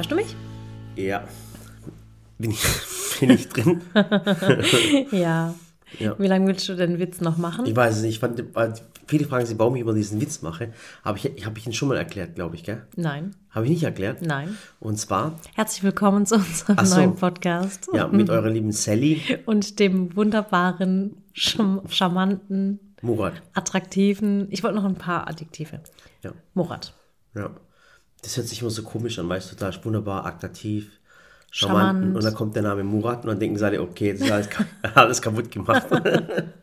Hörst du mich? Ja. Bin ich, bin ich drin? ja. ja. Wie lange willst du den Witz noch machen? Ich weiß es nicht. Ich fand, viele fragen sich, warum ich über diesen Witz mache. Aber ich, habe ich ihn schon mal erklärt, glaube ich, gell? Nein. Habe ich nicht erklärt? Nein. Und zwar. Herzlich willkommen zu unserem so. neuen Podcast. Ja, mit eurer lieben Sally. Und dem wunderbaren, charmanten, Murat. Attraktiven. Ich wollte noch ein paar Adjektive. Ja. Murat. Ja. Das hört sich immer so komisch an, weißt du, total wunderbar, attraktiv, charmant. charmant. Und dann kommt der Name Murat und dann denken sie alle, okay, das ist alles, alles kaputt gemacht.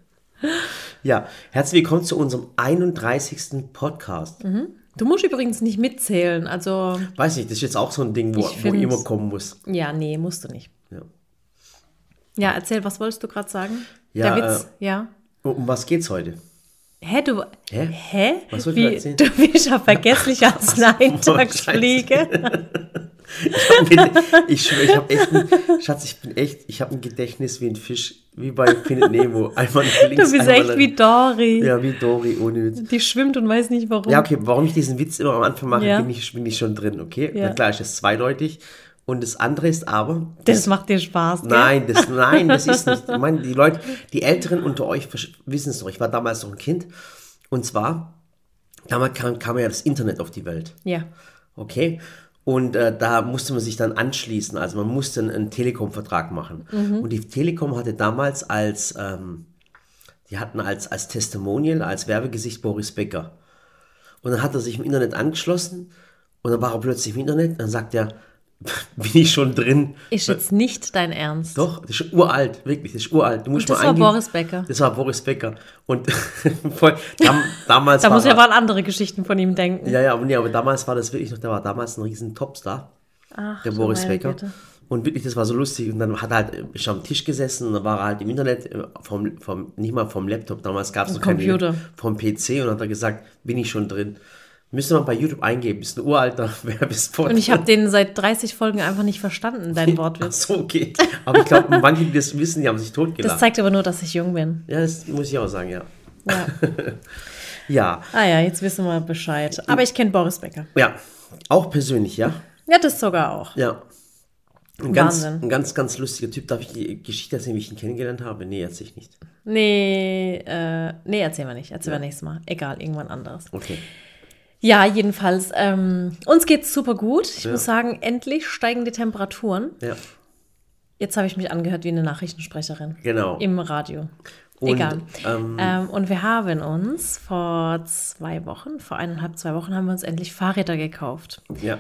ja, herzlich willkommen zu unserem 31. Podcast. Mhm. Du musst übrigens nicht mitzählen, also. Weiß nicht, das ist jetzt auch so ein Ding, wo, wo immer kommen muss. Ja, nee, musst du nicht. Ja. Ja, erzähl, was wolltest du gerade sagen? Ja, Der Witz, äh, ja. Um was geht's heute? Hä, du. Hä? Hä? Was soll ich Wie, Du bist ja vergesslich als Eintagsfliege. ich schwöre, ich habe echt ein, Schatz, ich bin echt, ich habe ein Gedächtnis wie ein Fisch, wie bei Findet Nemo. Nach links, Du bist echt wie Dory. Ja, wie Dory, ohne Witz. Die schwimmt und weiß nicht warum. Ja, okay, warum ich diesen Witz immer am Anfang mache, ja. bin, ich, bin ich schon drin, okay? Ja. Na klar, ist das zweideutig. Und das andere ist aber. Das, das macht dir Spaß, gell? Nein, das, nein, das ist nicht. Ich meine, die Leute, die Älteren unter euch wissen es noch. Ich war damals noch ein Kind. Und zwar, damals kam, kam ja das Internet auf die Welt. Ja. Okay. Und äh, da musste man sich dann anschließen. Also man musste einen, einen Telekom-Vertrag machen. Mhm. Und die Telekom hatte damals als, ähm, die hatten als, als Testimonial, als Werbegesicht Boris Becker. Und dann hat er sich im Internet angeschlossen und dann war er plötzlich im Internet. Dann sagt er, bin ich schon drin. Ist jetzt nicht dein Ernst. Doch, das ist uralt, wirklich, das ist uralt. Du musst Und das mal war eingeben. Boris Becker. Das war Boris Becker. Und dam, damals Da muss ich aber an andere Geschichten von ihm denken. Ja, ja, aber, nee, aber damals war das wirklich noch, der war damals ein riesen Topstar, Ach, der Boris Becker. Güte. Und wirklich, das war so lustig. Und dann hat er halt ist am Tisch gesessen und dann war er halt im Internet, äh, vom, vom, nicht mal vom Laptop, damals gab es noch keinen Computer. vom PC und hat er gesagt, bin ich schon drin. Müsste man bei YouTube eingeben, ist ein uralter Werbespot. Und ich habe den seit 30 Folgen einfach nicht verstanden, dein Ach Wortwitz. so, okay. Aber ich glaube, manche, die das wissen, die haben sich totgelacht. Das zeigt aber nur, dass ich jung bin. ja, das muss ich auch sagen, ja. Ja. Ja, Ah ja, jetzt wissen wir Bescheid. Aber ich kenne Boris Becker. ja. Auch persönlich, ja. Ja, das sogar auch. Ja. Ein ganz, Wahnsinn. ein ganz, ganz lustiger Typ. Darf ich die Geschichte erzählen, wie ich ihn kennengelernt habe? Nee, erzähl ich nicht. Nee, äh, nee, erzählen wir nicht. Erzählen wir nächstes Mal. Egal, irgendwann anderes. Okay. Ja, jedenfalls, ähm, uns geht's super gut. Ich Ja. muss sagen, endlich steigen die Temperaturen. Ja, Jetzt habe ich mich angehört wie eine Nachrichtensprecherin genau. im Radio. Und, Egal. ähm, Ähm, und wir haben uns vor zwei Wochen, vor eineinhalb, zwei Wochen, haben wir uns endlich Fahrräder gekauft. Ja,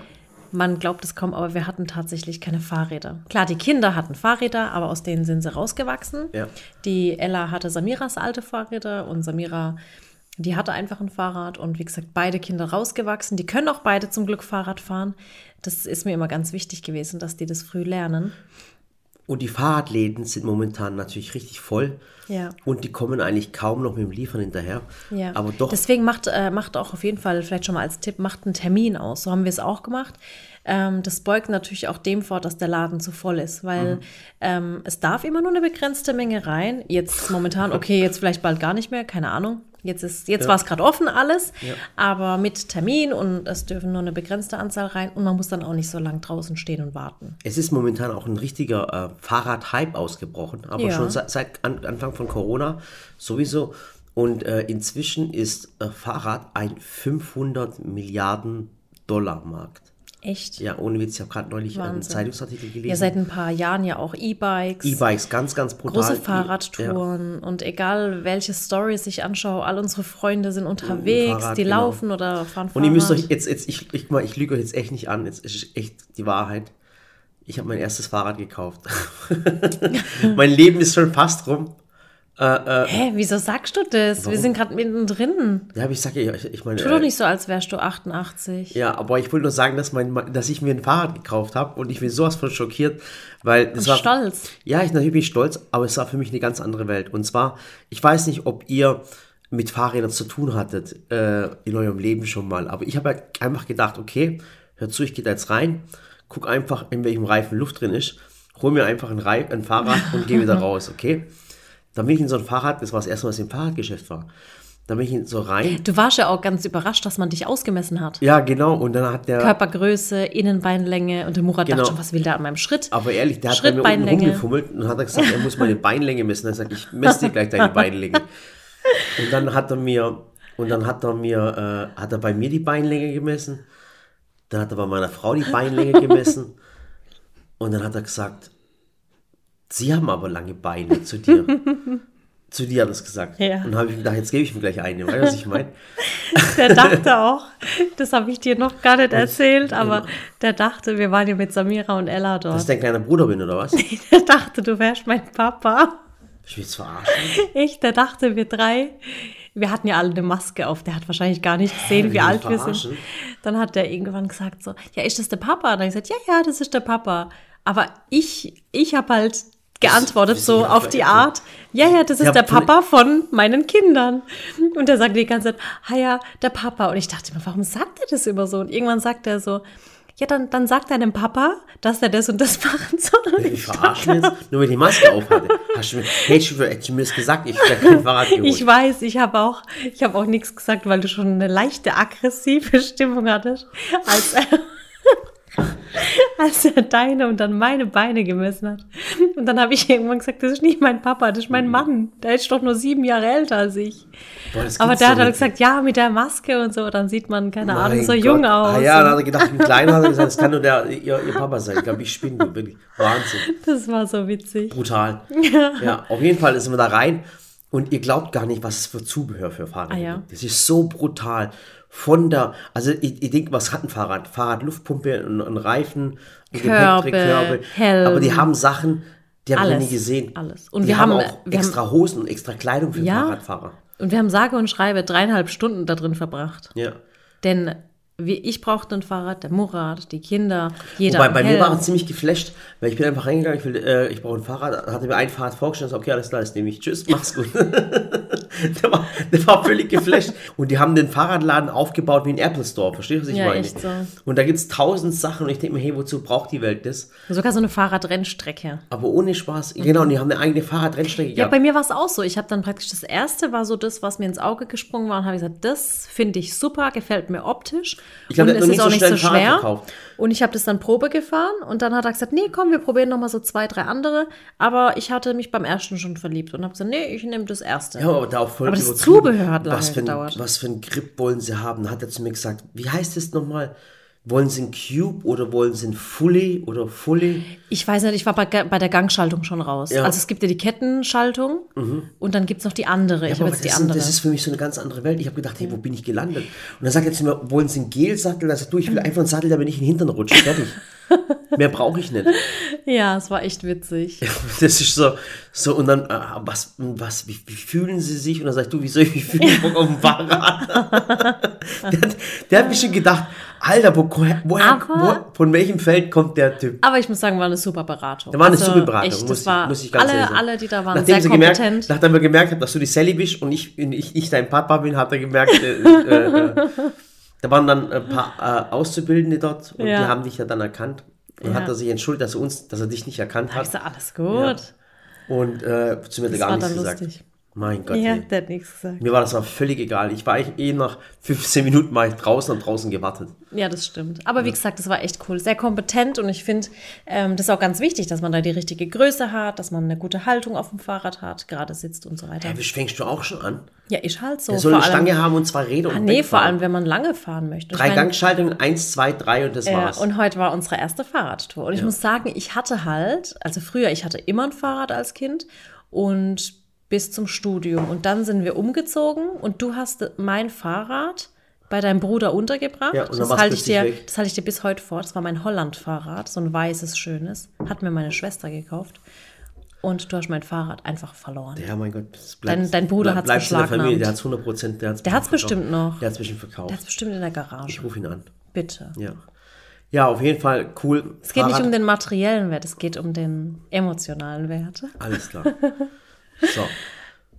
Man glaubt es kaum, aber wir hatten tatsächlich keine Fahrräder. Klar, die Kinder hatten Fahrräder, aber aus denen sind sie rausgewachsen. ja. Die Ella hatte Samiras alte Fahrräder und Samira, die hatte einfach ein Fahrrad und wie gesagt, beide Kinder rausgewachsen. Die können auch beide zum Glück Fahrrad fahren. Das ist mir immer ganz wichtig gewesen, dass die das früh lernen. Und die Fahrradläden sind momentan natürlich richtig voll. Ja. Und die kommen eigentlich kaum noch mit dem Liefern hinterher. Ja. Aber doch, Deswegen macht, äh, macht auch auf jeden Fall, vielleicht schon mal als Tipp, macht einen Termin aus. So haben wir es auch gemacht. Ähm, das beugt natürlich auch dem vor, dass der Laden zu voll ist, weil Mhm. ähm, es darf immer nur eine begrenzte Menge rein. Jetzt momentan, okay, jetzt vielleicht bald gar nicht mehr, keine Ahnung. Jetzt, ist, jetzt Ja. war es gerade offen alles, Ja. aber mit Termin und es dürfen nur eine begrenzte Anzahl rein und man muss dann auch nicht so lang draußen stehen und warten. es ist momentan auch ein richtiger äh, Fahrrad-Hype ausgebrochen. Aber Ja. schon seit, seit an, Anfang von Corona sowieso. Und äh, inzwischen ist äh, Fahrrad ein 500 Milliarden Dollar Markt. Echt? Ja, ohne Witz, ich habe gerade neulich einen Wahnsinn. Zeitungsartikel gelesen. Ja, seit ein paar Jahren ja auch E-Bikes. E-Bikes, ganz, ganz brutal. große Ja. Fahrradtouren und egal welche Stories ich anschaue, all unsere Freunde sind unterwegs, Fahrrad, die genau. laufen oder fahren Fahrrad. Und ihr müsst euch jetzt, jetzt ich, ich, mal, ich lüge euch jetzt echt nicht an, jetzt ist echt die Wahrheit. Ich habe mein erstes Fahrrad gekauft. mein Leben ist schon fast rum. Hä, wieso sagst du das? Wir sind gerade mittendrin. Ja, aber ich sage ja, ich, ich meine. Tu doch nicht so, als wärst du 88. Ja, aber ich wollte nur sagen, dass, mein, dass ich mir ein Fahrrad gekauft habe und ich bin sowas von schockiert, weil das Und war. stolz. Ja, ich natürlich bin ich stolz, aber es war für mich eine ganz andere Welt. Und zwar, ich weiß nicht, ob ihr mit Fahrrädern zu tun hattet äh, in eurem Leben schon mal, aber ich habe ja einfach gedacht, okay, hör zu, ich gehe da jetzt rein, guck einfach, in welchem Reifen Luft drin ist, hol mir einfach ein, Reif, ein Fahrrad und gehe wieder raus, okay? Dann bin ich in so ein Fahrrad, das war das erste Mal, was ich im Fahrradgeschäft war. Da bin ich so rein. Du warst ja auch ganz überrascht, dass man dich ausgemessen hat. Ja, genau. Und dann hat der. Körpergröße, Innenbeinlänge und der Murat Genau. dachte schon, was will der an meinem Schritt? Aber ehrlich, der hat bei mir unten rumgefummelt und hat er gesagt, er muss meine Beinlänge messen. Dann sag ich, ich messe dir gleich deine Beinlänge. Und dann hat er mir, und dann hat er mir, äh, hat er bei mir die Beinlänge gemessen. Dann hat er bei meiner Frau die Beinlänge gemessen. Und dann hat er gesagt, Sie haben aber lange Beine zu dir. zu dir hat es gesagt. Ja. Und dann habe ich gedacht, jetzt gebe ich ihm gleich eine. Weißt du, was ich meine? Der dachte auch, das habe ich dir noch gar nicht erzählt, aber der dachte, wir waren ja mit Samira und Ella Dass dort. ich dein kleiner Bruder bin, oder was? Der dachte, du wärst mein Papa. Ich will jetzt verarschen. Ich, der dachte, wir drei, wir hatten ja alle eine Maske auf. Der hat wahrscheinlich gar nicht gesehen, will wie alt wir sind. Dann hat der irgendwann gesagt so, ja, ist das der Papa? Und dann gesagt, ja, ja, das ist der Papa. Aber ich, ich habe halt geantwortet so auf die. Art, ja, ja, das ist Ja, der Papa von meinen Kindern. Und der sagte die ganze Zeit, ah ja, der Papa. Und ich dachte mir, warum sagt er das immer so? Und irgendwann sagt er so, ja, dann, dann sagt deinem Papa, dass er das und das machen soll. Ich ich verarschen jetzt, nur weil ich die Maske auf hatte. Hast du mir, hättest du, mir das gesagt, ich hätte kein Fahrrad geholt. Ich weiß, ich habe auch, ich habe auch nichts gesagt, weil du schon eine leichte aggressive Stimmung hattest, als er, als er deine und dann meine Beine gemessen hat. Und dann habe ich irgendwann gesagt, das ist nicht mein Papa, das ist mein Mann. Der ist doch nur sieben Jahre älter als ich. Boah, Aber der hat halt nicht. gesagt, ja, mit der Maske und so, dann sieht man, keine Ahnung, Mein so Gott. jung aus. Ah, ja, dann hat er gedacht, ein Kleiner hat er gesagt, das kann nur der, ihr, ihr Papa sein. Ich glaube, ich spinne wirklich. Wahnsinn. Das war so witzig. Brutal. Ja. auf jeden Fall sind wir da rein und ihr glaubt gar nicht, was es für Zubehör für Fahrräder Ah, ja. gibt. Das ist so brutal. Von der, also ich, ich denke, was hat ein Fahrrad? Fahrrad, Luftpumpe, ein, ein Reifen, ein. Helm. Aber die haben Sachen, die habe ich noch Alles, nie gesehen. alles. Und die wir haben, haben- auch wir haben- extra Hosen und extra Kleidung für Ja. Fahrradfahrer. Und wir haben sage und schreibe dreieinhalb Stunden da drin verbracht. Ja. Denn ich brauchte ein Fahrrad, der Murat, die Kinder, jeder. Wobei bei mir Helm. war es ziemlich geflasht, weil ich bin einfach reingegangen, ich, will, äh, ich brauche ein Fahrrad, hatte mir ein Fahrrad vorgestellt, so, okay, alles klar, das nehme ich, tschüss, mach's gut. der, war, der war völlig geflasht. Und die haben den Fahrradladen aufgebaut wie ein Apple Store, verstehst du, was ich Ja, meine? echt so. Und da gibt es tausend Sachen und ich denke mir, hey, wozu braucht die Welt das? Sogar so eine Fahrradrennstrecke. Aber ohne Spaß, genau, und die haben eine eigene Fahrradrennstrecke Ja, gehabt. bei mir war es auch so. Ich habe dann praktisch das erste war so das, was mir ins Auge gesprungen war und habe gesagt, das finde ich super, gefällt mir optisch. Ich glaub, und der hat es noch ist nicht auch so nicht schnell so ein Fahrrad schwer. verkauft. Und ich habe das dann Probe gefahren und dann hat er gesagt, nee, komm, wir probieren noch mal so zwei, drei andere. Aber ich hatte mich beim ersten schon verliebt und habe gesagt, nee, ich nehme das erste. Ja, aber da auch voll Aber das. Zubehör hat lange was für ein, gedauert. Was für ein Grip wollen sie haben? Hat er zu mir gesagt, wie heißt es nochmal? Wollen sie ein Cube oder wollen sie ein Fully oder Fully? Ich weiß nicht, ich war bei, bei der Gangschaltung schon raus. Ja. Mhm. Also es gibt ja die Kettenschaltung und dann gibt es noch die andere. ich habe jetzt die das, andere. das ist für mich so eine ganz andere Welt. Ich habe gedacht, hey, wo bin ich gelandet? Und dann sagt er zu mir, wollen Sie einen Gelsattel? Dann sagt du, ich will einfach einen Sattel, der mir nicht in den Hintern rutscht. Fertig. Mehr brauche ich nicht. ja, es war echt witzig. Das ist so, so und dann, äh, was, was, wie, wie fühlen Sie sich? Und dann sagst du, wie soll ich mich fühlen? Ich Bock auf dem Fahrrad. der, der hat mich schon gedacht, Alter, wo, woher, Aber- wo, von welchem Feld kommt der Typ? Aber ich muss sagen, war eine super Beratung. Da war eine Also super Beratung, Echt, muss, das ich, war muss ich ganz alle, sagen. alle, die da waren, nachdem sehr sie kompetent. Gemerkt, nachdem er gemerkt hat, dass du die Sally bist und ich, ich, ich dein Papa bin, hat er gemerkt, äh, äh, äh, da waren dann ein paar äh, Auszubildende dort und Ja. die haben dich ja dann erkannt. Und Ja. hat er sich entschuldigt, dass er uns, dass er dich nicht erkannt hat. so, alles gut. Und äh, zu mir hat er Das gar war nichts gesagt. lustig. Mein Gott. Ja, der hat nichts gesagt. Mir war das aber völlig egal. Ich war eigentlich eh nach 15 Minuten mal draußen und draußen gewartet. Ja, das stimmt. Aber wie gesagt, das war echt cool. Sehr kompetent und ich finde, ähm, das ist auch ganz wichtig, dass man da die richtige Größe hat, dass man eine gute Haltung auf dem Fahrrad hat, gerade sitzt und so weiter. Ja, wie fängst du auch schon an? Ja, ist halt so. Er soll eine vor allem- Stange haben und zwei Räder Ah, und nee, vor allem, wenn man lange fahren möchte. Ich Drei mein, Gangschaltungen, eins, zwei, drei und das Ja, war's. und heute war unsere erste Fahrradtour. Und ich muss sagen, ich hatte halt, also früher, ich hatte immer ein Fahrrad als Kind und bis zum Studium. Und dann sind wir umgezogen und du hast mein Fahrrad bei deinem Bruder untergebracht. Ja, und das, halte ich dir, das halte ich dir bis heute vor. Das war mein Holland-Fahrrad, so ein weißes, schönes. Hat mir meine Schwester gekauft. Und du hast mein Fahrrad einfach verloren. ja, mein Gott. das Dein- dein Bruder bleibt der Familie, beschlagnahmt. der hat es 100 Prozent. Der hat es bestimmt noch. Der hat es bestimmt verkauft. Der ist bestimmt in der ich Garage. rufe ihn an. Bitte. Ja. Ja, auf jeden Fall cool. Es geht nicht um den materiellen Wert, es geht um den emotionalen Wert. Alles klar. So.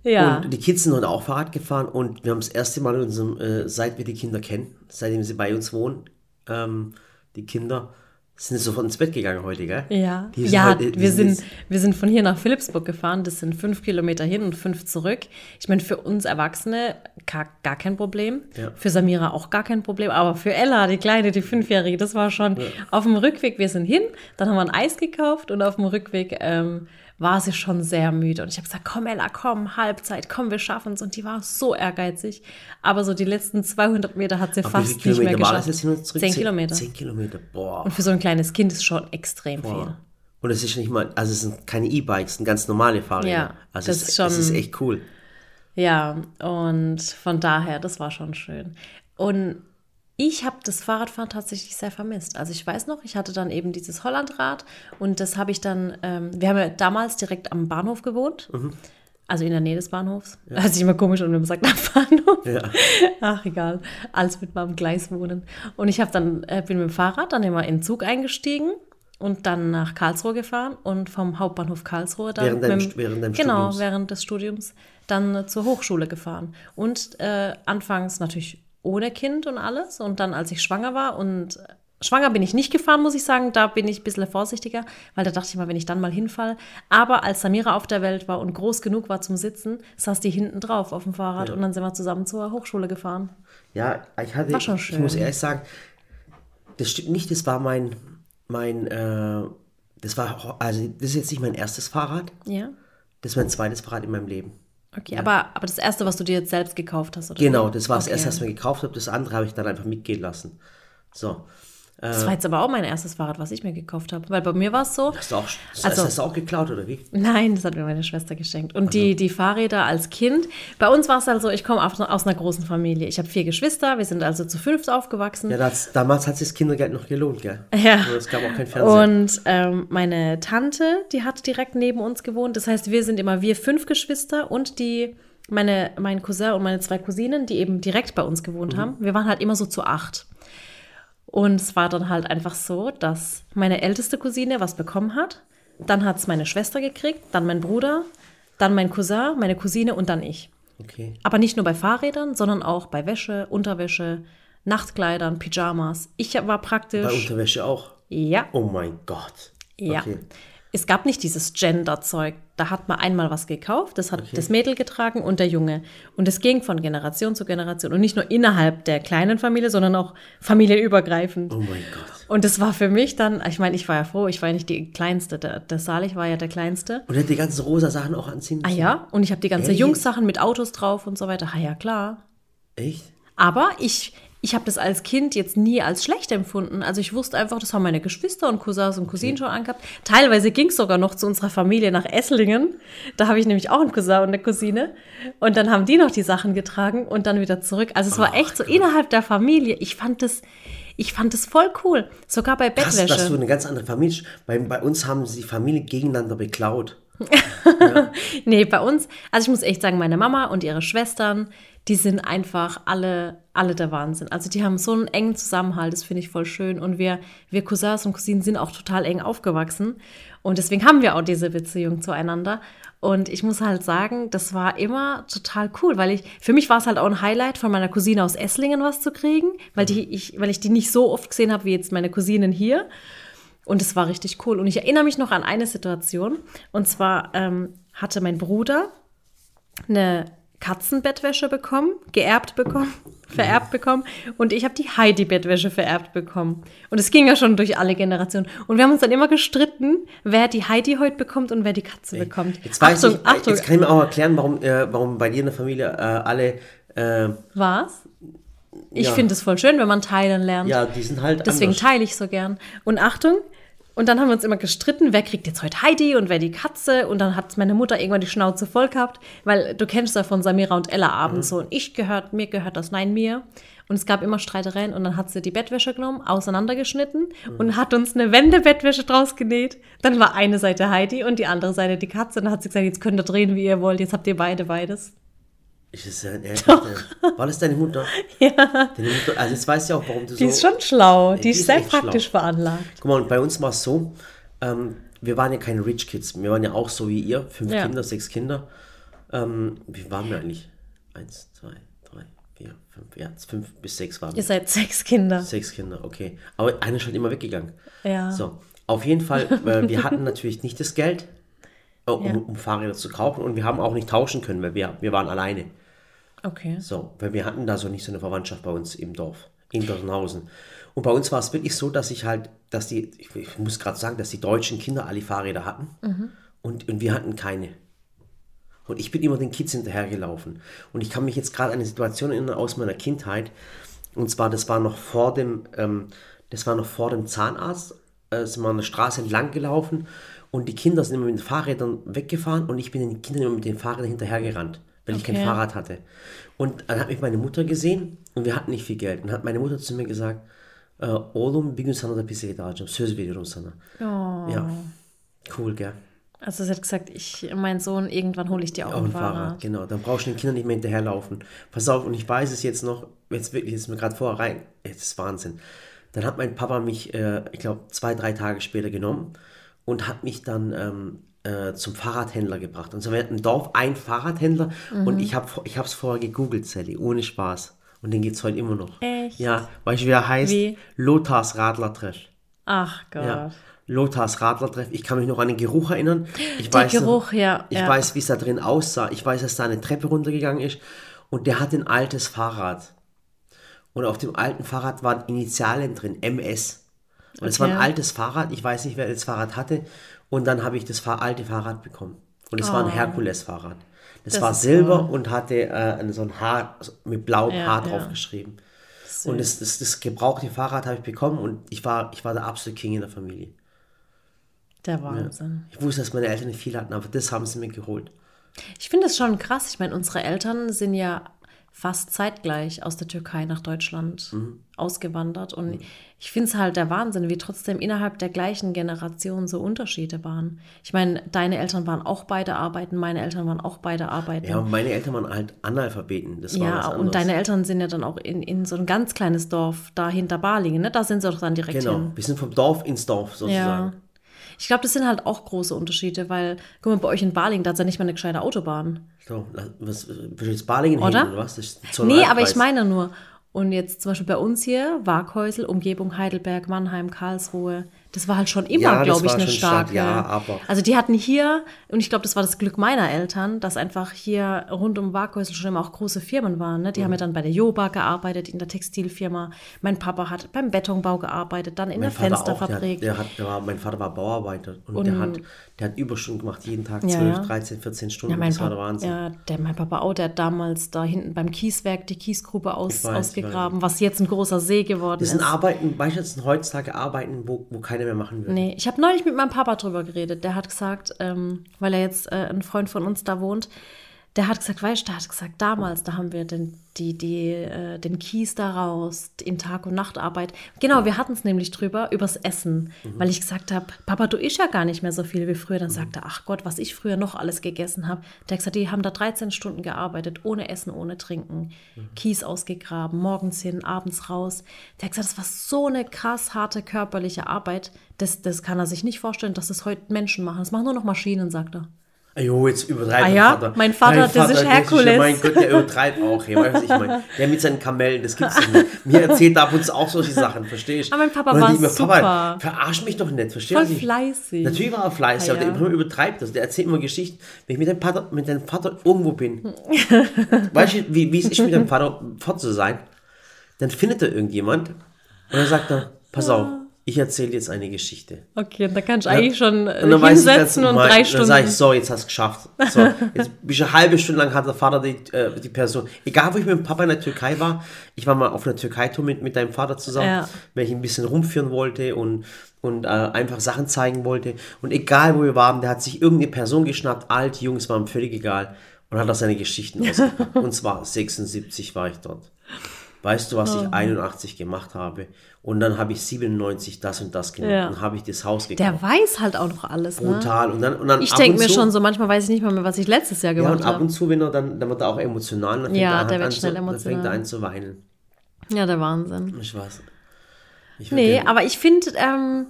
Ja. Und die Kids sind heute auch Fahrrad gefahren und wir haben das erste Mal in unserem, äh, seit wir die Kinder kennen, seitdem sie bei uns wohnen, ähm, die Kinder, Sind sofort ins Bett gegangen heute, gell? Ja, ja heute- wir, sind sind, wir sind von hier nach Philipsburg gefahren. Das sind fünf Kilometer hin und fünf zurück. Ich meine, für uns Erwachsene gar, gar kein Problem. Ja. Für Samira auch gar kein Problem. Aber für Ella, die Kleine, die Fünfjährige, das war schon auf dem Rückweg. Wir sind hin, dann haben wir ein Eis gekauft und auf dem Rückweg ähm, war sie schon sehr müde. Und ich habe gesagt, komm Ella, komm, Halbzeit, komm, wir schaffen es. Und die war so ehrgeizig. Aber so die letzten 200 Meter hat sie Aber fast nicht mehr geschafft. zurück? Zehn Kilometer. Zehn Kilometer, boah. Und für so ein kleines Kind ist schon extrem viel. boah. Und es ist nicht mal, also es sind keine E-Bikes, es sind ganz normale Fahrräder. Ja, also das es, ist schon- es ist echt cool. Ja, und von daher, das war schon schön. Und ich habe das Fahrradfahren tatsächlich sehr vermisst. Also ich weiß noch, ich hatte dann eben dieses Hollandrad und das habe ich dann, ähm, wir haben ja damals direkt am Bahnhof gewohnt. Also in der Nähe des Bahnhofs. Das hört sich immer komisch wenn man sagt, am Bahnhof. Ja. Ach, egal. Alles mit meinem Gleis wohnen. Und ich habe dann, äh, bin mit dem Fahrrad dann immer in den Zug eingestiegen und dann nach Karlsruhe gefahren und vom Hauptbahnhof Karlsruhe dann. Während deinem mit während deinem Genau, Studiums. während des Studiums dann zur Hochschule gefahren. Und äh, anfangs natürlich ohne Kind und alles. Und dann, als ich schwanger war und äh, schwanger bin ich nicht gefahren, muss ich sagen, da bin ich ein bisschen vorsichtiger, weil da dachte ich mal, wenn ich dann mal hinfall. Aber als Samira auf der Welt war und groß genug war zum Sitzen, saß die hinten drauf auf dem Fahrrad und dann sind wir zusammen zur Hochschule gefahren. Ja, ich hatte, War schon ich muss schön. ehrlich sagen, das stimmt nicht, das war mein, mein, äh, das war, also das ist jetzt nicht mein erstes Fahrrad, Ja. das ist mein zweites Fahrrad in meinem Leben. Okay, aber, aber das erste, was du dir jetzt selbst gekauft hast, oder? Genau, das war das Okay. erste, was ich mir gekauft habe, das andere habe ich dann einfach mitgehen lassen. So, Das war jetzt aber auch mein erstes Fahrrad, was ich mir gekauft habe. Weil bei mir war es so, hast du auch, das Also- hast du auch geklaut, oder wie? Nein, das hat mir meine Schwester geschenkt. Und die, die Fahrräder als Kind, bei uns war es halt so, ich komme aus, aus einer großen Familie. Ich habe vier Geschwister, wir sind also zu fünft aufgewachsen. Ja, das, damals hat sich das Kindergeld noch gelohnt, gell? Ja. Und es gab auch kein Fernseher. Und ähm, meine Tante, die hat direkt neben uns gewohnt. Das heißt, wir sind immer wir fünf Geschwister und die, meine, mein Cousin und meine zwei Cousinen, die eben direkt bei uns gewohnt haben. Wir waren halt immer so zu acht. Und es war dann halt einfach so, dass meine älteste Cousine was bekommen hat. Dann hat es meine Schwester gekriegt, dann mein Bruder, dann mein Cousin, meine Cousine und dann ich. Okay. Aber nicht nur bei Fahrrädern, sondern auch bei Wäsche, Unterwäsche, Nachtkleidern, Pyjamas. Ich war Bei praktisch. Unterwäsche auch. Ja, Oh mein Gott. ja. Okay. Es gab nicht dieses Gender-Zeug. Da hat man einmal was gekauft, das hat das Mädel getragen und der Junge. Und es ging von Generation zu Generation. Und nicht nur innerhalb der kleinen Familie, sondern auch familienübergreifend. Oh mein Gott. Und das war für mich dann, ich meine, ich war ja froh, ich war ja nicht die Kleinste. Der, der Salih war ja der Kleinste. Und er hat die ganzen rosa Sachen auch anziehen Ah müssen? ja, und ich habe die ganzen? Jungs-Sachen mit Autos drauf und so weiter. Ah ja, klar. Echt? Aber ich, ich habe das als Kind jetzt nie als schlecht empfunden. Also ich wusste einfach, das haben meine Geschwister und Cousins und Cousinen schon angehabt. Teilweise ging es sogar noch zu unserer Familie nach Esslingen. Da habe ich nämlich auch einen Cousin und eine Cousine. Und dann haben die noch die Sachen getragen und dann wieder zurück. Also es war echt so innerhalb der Familie. Ich fand das, ich fand das voll cool. Sogar bei Krass, Bettwäsche. dass du eine ganz andere Familie. Bei, bei uns haben sie die Familie gegeneinander beklaut. Nee, bei uns, also ich muss echt sagen, meine Mama und ihre Schwestern, die sind einfach alle, alle der Wahnsinn. Also die haben so einen engen Zusammenhalt, das finde ich voll schön. Und wir, wir Cousins und Cousinen sind auch total eng aufgewachsen. Und deswegen haben wir auch diese Beziehung zueinander. Und ich muss halt sagen, das war immer total cool, weil ich, für mich war es halt auch ein Highlight, von meiner Cousine aus Esslingen was zu kriegen, weil, die, ich, weil ich die nicht so oft gesehen habe wie jetzt meine Cousinen hier. Und es war richtig cool. Und ich erinnere mich noch an eine Situation. Und zwar ähm, hatte mein Bruder eine Katzenbettwäsche bekommen, geerbt bekommen, vererbt bekommen. Und ich habe die Heidi-Bettwäsche vererbt bekommen. Und es ging ja schon durch alle Generationen. Und wir haben uns dann immer gestritten, wer die Heidi heute bekommt und wer die Katze bekommt. Jetzt weiß Achtung, ich, Achtung, jetzt kann ich mir auch erklären, warum, äh, warum bei dir in der Familie äh, alle, äh, was? Ich Ja. finde es voll schön, wenn man teilen lernt. ja, die sind halt Deswegen anders. teile ich so gern. Und Achtung, und dann haben wir uns immer gestritten, wer kriegt jetzt heute Heidi und wer die Katze. Und dann hat meine Mutter irgendwann die Schnauze voll gehabt, weil du kennst ja von Samira und Ella abends so. Und ich gehört, mir gehört das, nein, mir. Und es gab immer Streitereien und dann hat sie die Bettwäsche genommen, auseinandergeschnitten und hat uns eine Wendebettwäsche draus genäht. Dann war eine Seite Heidi und die andere Seite die Katze. Und dann hat sie gesagt, jetzt könnt ihr drehen, wie ihr wollt. Jetzt habt ihr beide beides. Ist ehrlich, dein- War das deine Mutter? Ja. Deine Mutter, also jetzt weißt du ja auch, warum du Die so... ist schon schlau. Die, die ist sehr echt schlau. praktisch veranlagt. Guck mal, und bei uns war es so, ähm, wir waren ja keine Rich Kids. Wir waren ja auch so wie ihr, fünf Ja. Kinder, sechs Kinder. Ähm, wie waren wir eigentlich? Eins, zwei, drei, vier, fünf, ja, fünf bis sechs waren Ihr wir. seid sechs Kinder. Sechs Kinder, okay. Aber einer ist halt immer weggegangen. Ja. So, auf jeden Fall, äh, wir hatten natürlich nicht das Geld, äh, um, Ja. um Fahrräder zu kaufen und wir haben auch nicht tauschen können, weil wir, wir waren alleine. Okay. So, weil wir hatten da so nicht so eine Verwandtschaft bei uns im Dorf, in Dornhausen. Und bei uns war es wirklich so, dass ich halt, dass die, ich, ich muss gerade sagen, dass die deutschen Kinder alle Fahrräder hatten und, und wir hatten keine. Und ich bin immer den Kids hinterhergelaufen. Und ich kann mich jetzt gerade an eine Situation erinnern aus meiner Kindheit. Und zwar, das war noch vor dem, ähm, das war noch vor dem Zahnarzt. Äh, sind wir an der Straße entlang gelaufen und die Kinder sind immer mit den Fahrrädern weggefahren und ich bin den Kindern immer mit den Fahrrädern hinterhergerannt, weil ich kein Okay. Fahrrad hatte. Und dann hat mich meine Mutter gesehen und wir hatten nicht viel Geld. Und hat meine Mutter zu mir gesagt, äh, Oğlum bir gün sana da şey alacağım. Söz veriyorum sana. Oh. Ja, cool, gell? Also sie hat gesagt, ich, mein Sohn, irgendwann hole ich dir auch, Auch ein Fahrrad. Fahrrad, genau. Dann brauchst du den Kindern nicht mehr hinterherlaufen. Pass auf, und ich weiß es jetzt noch, jetzt wirklich, jetzt ist mir gerade vorher rein, jetzt ist Wahnsinn. Dann hat mein Papa mich, äh, ich glaube, zwei, drei Tage später genommen und hat mich dann ähm, äh, zum Fahrradhändler gebracht. Und so wir hatten im Dorf einen Fahrradhändler Mhm. und ich habe ich es vorher gegoogelt, Sally, ohne Spaß. Und den gibt es heute immer noch. Echt? Ja, weißt du, wie er heißt? Wie? Lothars Radlertreff. Ach Gott. Ja. Lothars Radlertreff. Ich kann mich noch an den Geruch erinnern. Ich Der weiß Geruch, ja, Ich ja. weiß, wie es da drin aussah. Ich weiß, dass da eine Treppe runtergegangen ist. Und der hat ein altes Fahrrad. Und auf dem alten Fahrrad waren Initialen drin, MS. Und es war ein altes Fahrrad. Ich weiß nicht, wer das Fahrrad hatte. Und dann habe ich das alte Fahrrad bekommen. Und es war ein Herkules-Fahrrad. Das, Oh. Das war silber toll. und hatte äh, so ein Haar mit blauem Ja, Haar ja. drauf geschrieben. Und das, das, das gebrauchte Fahrrad habe ich bekommen und ich war, ich war der absolute King in der Familie. Der Wahnsinn. Ich wusste, dass meine Eltern nicht viel hatten, aber das haben sie mir geholt. Ich finde es schon krass. Ich meine, unsere Eltern sind ja fast zeitgleich aus der Türkei nach Deutschland Mhm. ausgewandert. Und ich finde es halt der Wahnsinn, wie trotzdem innerhalb der gleichen Generation so Unterschiede waren. Ich meine, deine Eltern waren auch beide arbeiten, meine Eltern waren auch beide arbeiten. Ja, meine Eltern waren halt Analphabeten. Das war Ja, und deine Eltern sind ja dann auch in, in so ein ganz kleines Dorf da hinter Balingen, ne? Da sind sie doch dann direkt Genau, hin. wir sind vom Dorf ins Dorf Ja. Ich glaube, das sind halt auch große Unterschiede, weil, guck mal, bei euch in Balingen, da ist ja nicht mal eine gescheite Autobahn. So, was, jetzt Balingen Oder? hin, oder was? Das ist Nee, aber ich meine nur, und jetzt zum Beispiel bei uns hier, Waghäusel, Umgebung Heidelberg, Mannheim, Karlsruhe, das war halt schon Ja, immer, das glaube ich, eine starke. ja, aber- Also die hatten hier, und ich glaube, das war das Glück meiner Eltern, dass einfach hier rund um Waghäusel schon immer auch große Firmen waren. Ne? Die Mhm. haben ja dann bei der Joba gearbeitet, in der Textilfirma. Mein Papa hat beim Betonbau gearbeitet, dann in Mein der Vater auch, Fensterfabrik. der, hat, der, hat, der war, mein Vater war Bauarbeiter und, der, hat, der hat Überstunden gemacht, jeden Tag 12, Ja, ja. 13, 14 Stunden. Ja, mein das war der Papa, Wahnsinn. ja, der, mein Papa auch, der hat damals da hinten beim Kieswerk die Kiesgrube aus, weiß, ausgegraben, was jetzt ein großer See geworden Das ist. sind Arbeiten, das sind heutzutage Arbeiten, wo, wo keiner mehr machen würde. Nee, ich habe neulich mit meinem Papa drüber geredet. Der hat gesagt, ähm, weil er jetzt äh, ein Freund von uns da wohnt, der hat gesagt, weißt du, der hat gesagt, damals, da haben wir den, die, die, äh, den Kies da raus, in Tag- und Nachtarbeit. Genau, wir hatten es nämlich drüber, übers Essen, weil ich gesagt habe, Papa, du isst ja gar nicht mehr so viel wie früher. Dann sagt er, ach Gott, was ich früher noch alles gegessen habe. Der hat gesagt, die haben da 13 Stunden gearbeitet, ohne Essen, ohne Trinken. Kies ausgegraben, morgens hin, abends raus. Der hat gesagt, das war so eine krass harte körperliche Arbeit. Das, das kann er sich nicht vorstellen, dass das heute Menschen machen. Das machen nur noch Maschinen, sagt er. Jo, jetzt übertreibt Ah ja? Vater. Mein Vater, Dein das ist ja, Herkules. mein Gott, der übertreibt auch. Hier, weißt ich meine? Der mit seinen Kamellen, das gibt's nicht. Mir erzählt ab und zu auch solche Sachen, verstehst du? Aber mein Papa war ich mir, Papa, super. verarsch mich doch nicht, verstehst Voll du? fleißig. Natürlich war er fleißig, Ah, aber der ja. übertreibt das. Der erzählt immer Geschichten. Wenn ich mit deinem Vater, mit deinem Vater irgendwo bin, weißt du, wie, wie es ist, mit deinem Vater fort zu sein, dann findet er irgendjemand und dann sagt er, pass auf, ich erzähle jetzt eine Geschichte. Okay, da kann ich eigentlich schon äh, Und dann weiß ich, dass hinsetzen und drei Dann Stunden. sage ich, so, jetzt hast du es geschafft. So, jetzt bist du eine halbe Stunde lang hat der Vater die, äh, die Person. Egal, wo ich mit dem Papa in der Türkei war, ich war mal auf einer Türkei-Tour mit, mit deinem Vater zusammen, Ja. weil ich ein bisschen rumführen wollte und, und äh, einfach Sachen zeigen wollte. Und egal, wo wir waren, der hat sich irgendeine Person geschnappt, alt, jung, es war ihm völlig egal. Und hat auch seine Geschichten ausgepackt. und zwar 76 war ich dort. Weißt du, was Oh. ich 81 gemacht habe? Und dann habe ich 97 das und das gemacht. Ja. Dann habe ich das Haus gekauft. Der weiß halt auch noch alles, ne? Brutal. Und dann, und dann Ich denke mir zu, schon so, manchmal weiß ich nicht mal mehr, was ich letztes Jahr Ja, gemacht und ab habe. und zu, wenn er dann, dann wird er auch emotional. Dann Ja, er der wird schnell zu, Dann fängt emotional. er an zu weinen. Ja, der Wahnsinn. Ich weiß. Ich Nee, aber ich finde, ähm,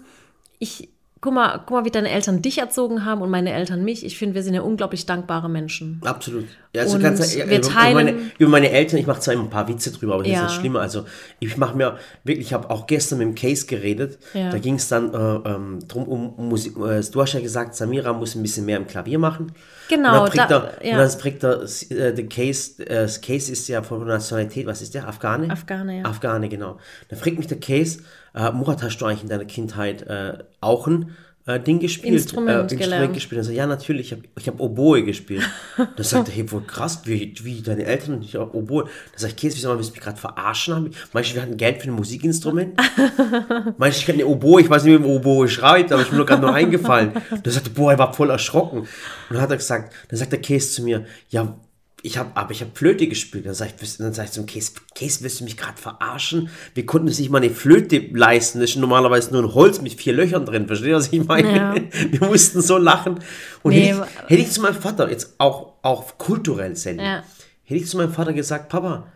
ich, guck mal, guck mal, wie deine Eltern dich erzogen haben und meine Eltern mich. Ich finde, wir sind ja unglaublich dankbare Menschen. Absolut. Ja, also Und ganz, ja, wir über, teilen- über, meine, über meine Eltern, ich mache zwar immer ein paar Witze drüber, aber das Ja. ist das Schlimme. Also ich mache mir wirklich, ich habe auch gestern mit dem Case geredet. Ja. Da ging es dann äh, ähm, drum um, Musik. Äh, du hast ja gesagt, Samira muss ein bisschen mehr im Klavier machen. Genau, Und dann fragt da- er, ja. und dann fragt er, äh, der Case, äh, das Case ist ja von der Nationalität, was ist der? Afghane? Afghane, ja. Afghane, genau. Dann fragt mich der Case, äh, Murat, hast du eigentlich in deiner Kindheit äh, auch ein äh, Ding gespielt? Instrument äh, gelernt. gespielt. Er sagt, ja, natürlich, ich habe ich hab Oboe gespielt. Da sagt er, hey, wohl krass, wie, wie deine Eltern und ich auch Oboe. Da sag ich, Käse, wieso willst du mich gerade verarschen haben? Meinst du, wir hatten Geld für ein Musikinstrument? Meinst du, ich kann eine Oboe, ich weiß nicht, wie man Oboe schreibt, aber ich bin mir gerade nur eingefallen. Da sagte, boah, er war voll erschrocken. Und dann hat er gesagt, dann sagt der Käse zu mir, ja, ich habe, aber ich habe Flöte gespielt. Dann sag ich, dann sag ich zum Käse, Käse, willst du mich gerade verarschen? Wir konnten uns nicht mal eine Flöte leisten. Das ist normalerweise nur ein Holz mit vier Löchern drin. Verstehst du, was ich meine? Ja. Wir mussten so lachen. Und Nee, hätte, ich, hätte ich zu meinem Vater, jetzt auch, auch kulturell senden, Ja. hätte ich zu meinem Vater gesagt, Papa,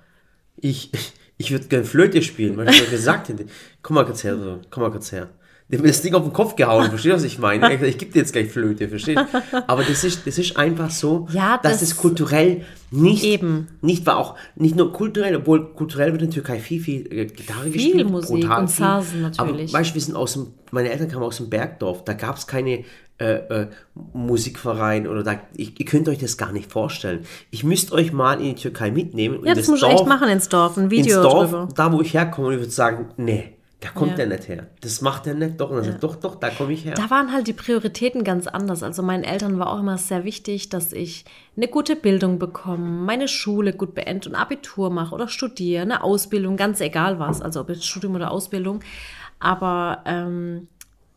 ich, ich würde gerne Flöte spielen, weil ich gesagt hätte, komm mal kurz her, komm mal kurz her. Der hat mir das Ding auf den Kopf gehauen, verstehst du, was ich meine? Gesagt, Ich gebe dir jetzt gleich Flöte, verstehst du? Aber das ist, das ist einfach so, Ja, dass das- es kulturell nicht, Eben. nicht war auch, nicht nur kulturell, obwohl kulturell wird in der Türkei viel, viel äh, Gitarre gespielt. Musik brutal und viel. Sarsen natürlich. Aber weißt du, wir sind aus dem, meine Eltern kamen aus dem Bergdorf, da gab es keine äh, äh, Musikverein oder da, ich, ihr könnt euch das gar nicht vorstellen. Ich müsst euch mal in die Türkei mitnehmen. und Ja, das muss ich echt machen ins Dorf, ein ins Video Dorf, drüber. da wo ich herkomme, und ich würde sagen, nee, da kommt Ja. der nicht her. Das macht der nicht, doch. Und dann sagt, doch, doch, da komme ich her. Da waren halt die Prioritäten ganz anders. Also meinen Eltern war auch immer sehr wichtig, dass ich eine gute Bildung bekomme, meine Schule gut beende und Abitur mache oder studiere, eine Ausbildung, ganz egal was, also ob jetzt Studium oder Ausbildung. Aber ähm,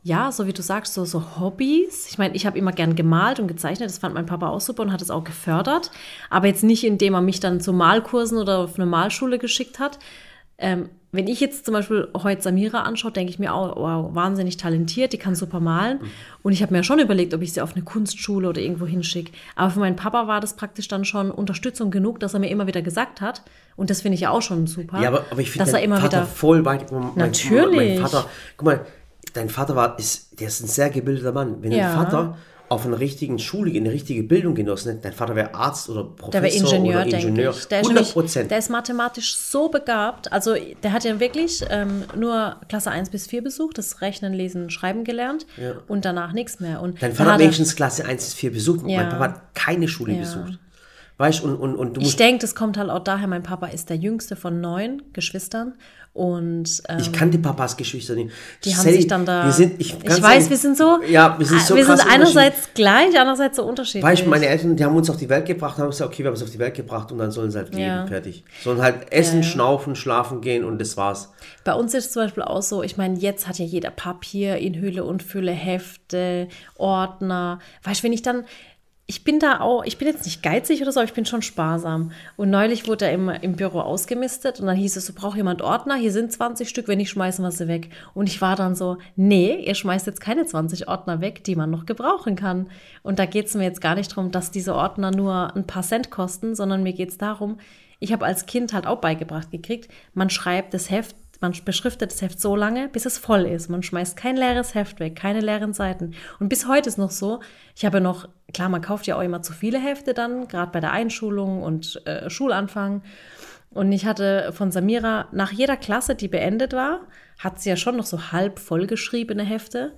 ja, so wie du sagst, so, so Hobbys. Ich meine, ich habe immer gern gemalt und gezeichnet. Das fand mein Papa auch super und hat es auch gefördert. Aber jetzt nicht, indem er mich dann zu Malkursen oder auf eine Malschule geschickt hat. Ähm, wenn ich jetzt zum Beispiel heute Samira anschaue, denke ich mir auch, wow, wahnsinnig talentiert, die kann super malen. Und ich habe mir schon überlegt, ob ich sie auf eine Kunstschule oder irgendwo hinschicke. Aber für meinen Papa war das praktisch dann schon Unterstützung genug, dass er mir immer wieder gesagt hat. Und das finde ich ja auch schon super. Ja, aber, aber ich finde dass er immer Vater wieder. voll weit. Mein, Mein, Natürlich. mein Vater, guck mal, dein Vater war, ist, der ist ein sehr gebildeter Mann. Wenn Ja. dein Vater auf einer richtigen Schule, eine richtige Bildung genossen dein Vater wäre Arzt oder Professor Der wäre Ingenieur, oder denke Ingenieur. ich. Der ist, 100 nämlich, Prozent. der ist mathematisch so begabt. Also der hat ja wirklich ähm, nur Klasse 1 bis 4 besucht, das Rechnen, Lesen, Schreiben gelernt und danach nichts mehr. Und Dein Vater hat wenigstens Klasse 1 bis 4 besucht. Ja. Mein Papa hat keine Schule Ja. besucht. Weißt du, und, und, und du Ich denke, das kommt halt auch daher, mein Papa ist der jüngste von neun Geschwistern und ähm, Ich kannte Papas Geschwister nicht. die haben Sally, sich dann da. Wir sind, ich, ich weiß, ehrlich, wir sind so. Ja, wir sind so wir sind einerseits gleich, andererseits so unterschiedlich. Weißt du, meine Eltern, die haben uns auf die Welt gebracht, haben gesagt, okay, wir haben uns auf die Welt gebracht und dann sollen sie halt leben, Ja. fertig. Sollen halt essen, Ja, ja. schnaufen, schlafen gehen und das war's. Bei uns ist es zum Beispiel auch so, ich meine, jetzt hat ja jeder Papier in Hülle und Fülle, Hefte, Ordner. Weißt du, wenn ich dann, ich bin da auch, ich bin jetzt nicht geizig oder so, aber ich bin schon sparsam. Und neulich wurde er im, im Büro ausgemistet und dann hieß es, so braucht jemand Ordner, hier sind 20 Stück, wenn nicht, schmeißen wir sie weg. Und ich war dann so, nee, ihr schmeißt jetzt keine 20 Ordner weg, die man noch gebrauchen kann. Und da geht es mir jetzt gar nicht darum, dass diese Ordner nur ein paar Cent kosten, sondern mir geht es darum, ich habe als Kind halt auch beigebracht gekriegt, man schreibt das Heft, man beschriftet das Heft so lange, bis es voll ist. Man schmeißt kein leeres Heft weg, keine leeren Seiten. Und bis heute ist noch so, ich habe noch, klar, man kauft ja auch immer zu viele Hefte dann, gerade bei der Einschulung und äh, Schulanfang. Und ich hatte von Samira nach jeder Klasse, die beendet war, hat sie ja schon noch so halb vollgeschriebene Hefte.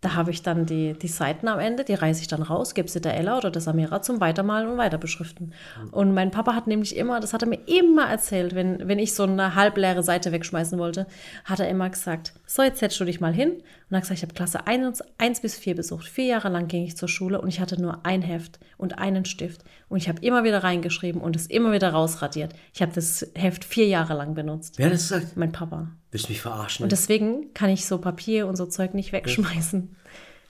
Da habe ich dann die, die Seiten am Ende, die reiße ich dann raus, gebe sie der Ella oder der Samira zum Weitermalen und Weiterbeschriften. Und mein Papa hat nämlich immer, das hat er mir immer erzählt, wenn, wenn ich so eine halbleere Seite wegschmeißen wollte, hat er immer gesagt, so jetzt setzt du dich mal hin. Und dann gesagt, ich habe Klasse 1, 1 bis 4 besucht. Vier Jahre lang ging ich zur Schule und ich hatte nur ein Heft und einen Stift. Und ich habe immer wieder reingeschrieben und es immer wieder rausradiert. Ich habe das Heft vier Jahre lang benutzt. Wer hat das gesagt? Mein Papa. Willst du mich verarschen? Und deswegen kann ich so Papier und so Zeug nicht wegschmeißen.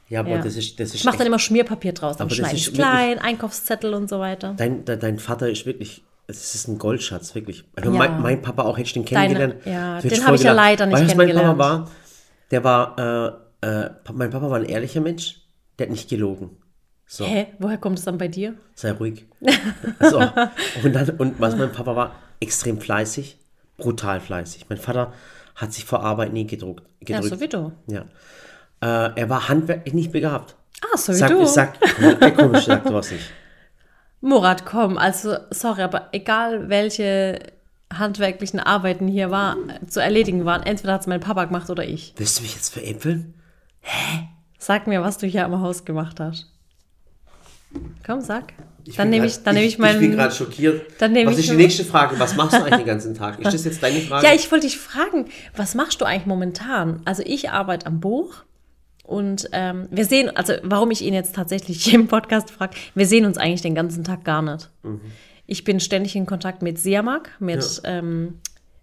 ja, aber Ja. das ist, das ist Ich mache dann immer Schmierpapier draus, dann schneide ich klein, Einkaufszettel und so weiter. dein, dein, dein Vater ist wirklich, es ist ein Goldschatz, wirklich. Also Ja. mein, mein Papa auch, hättest du den Deine- kennengelernt? ja, du hättest den habe ich ja leider nicht weißt, was mein Papa kennengelernt. war, der war, äh, äh, mein Papa war ein ehrlicher Mensch, der hat nicht gelogen. So. Hä? Woher kommt es dann bei dir? sei ruhig. so. und, dann, und was mein Papa war, extrem fleißig, brutal fleißig. Mein Vater hat sich vor Arbeit nie gedruckt. Ja, gedrückt. so wie du. Ja. Äh, er war handwerklich nicht begabt. Ah, so wie Sag, du. sag, der komisch, sagt was nicht. Murat, komm, also sorry, aber egal welche handwerklichen Arbeiten hier war, zu erledigen waren, entweder hat es mein Papa gemacht oder ich. Willst du mich jetzt veräppeln? Sag mir, was du hier am Haus gemacht hast. Komm, sag. Ich dann bin nehme ich, dann nehme ich Ich bin meinen. gerade schockiert. Dann nehme was ich ist die nächste Frage? Was machst du eigentlich den ganzen Tag? Ist das jetzt deine Frage? Ja, ich wollte dich fragen, was machst du eigentlich momentan? Also ich arbeite am Buch und ähm, wir sehen, also warum ich ihn jetzt tatsächlich hier im Podcast frage, wir sehen uns eigentlich den ganzen Tag gar nicht. Mhm. Ich bin ständig in Kontakt mit Siamak, mit, ähm,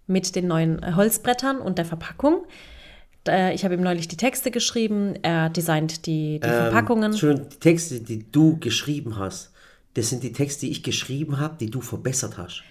mit den neuen äh, Holzbrettern und der Verpackung. Äh, Ich habe ihm neulich die Texte geschrieben, er designt die, die Verpackungen. Ähm, Schön, die Texte, die du geschrieben hast, das sind die Texte, die ich geschrieben habe, die du verbessert hast.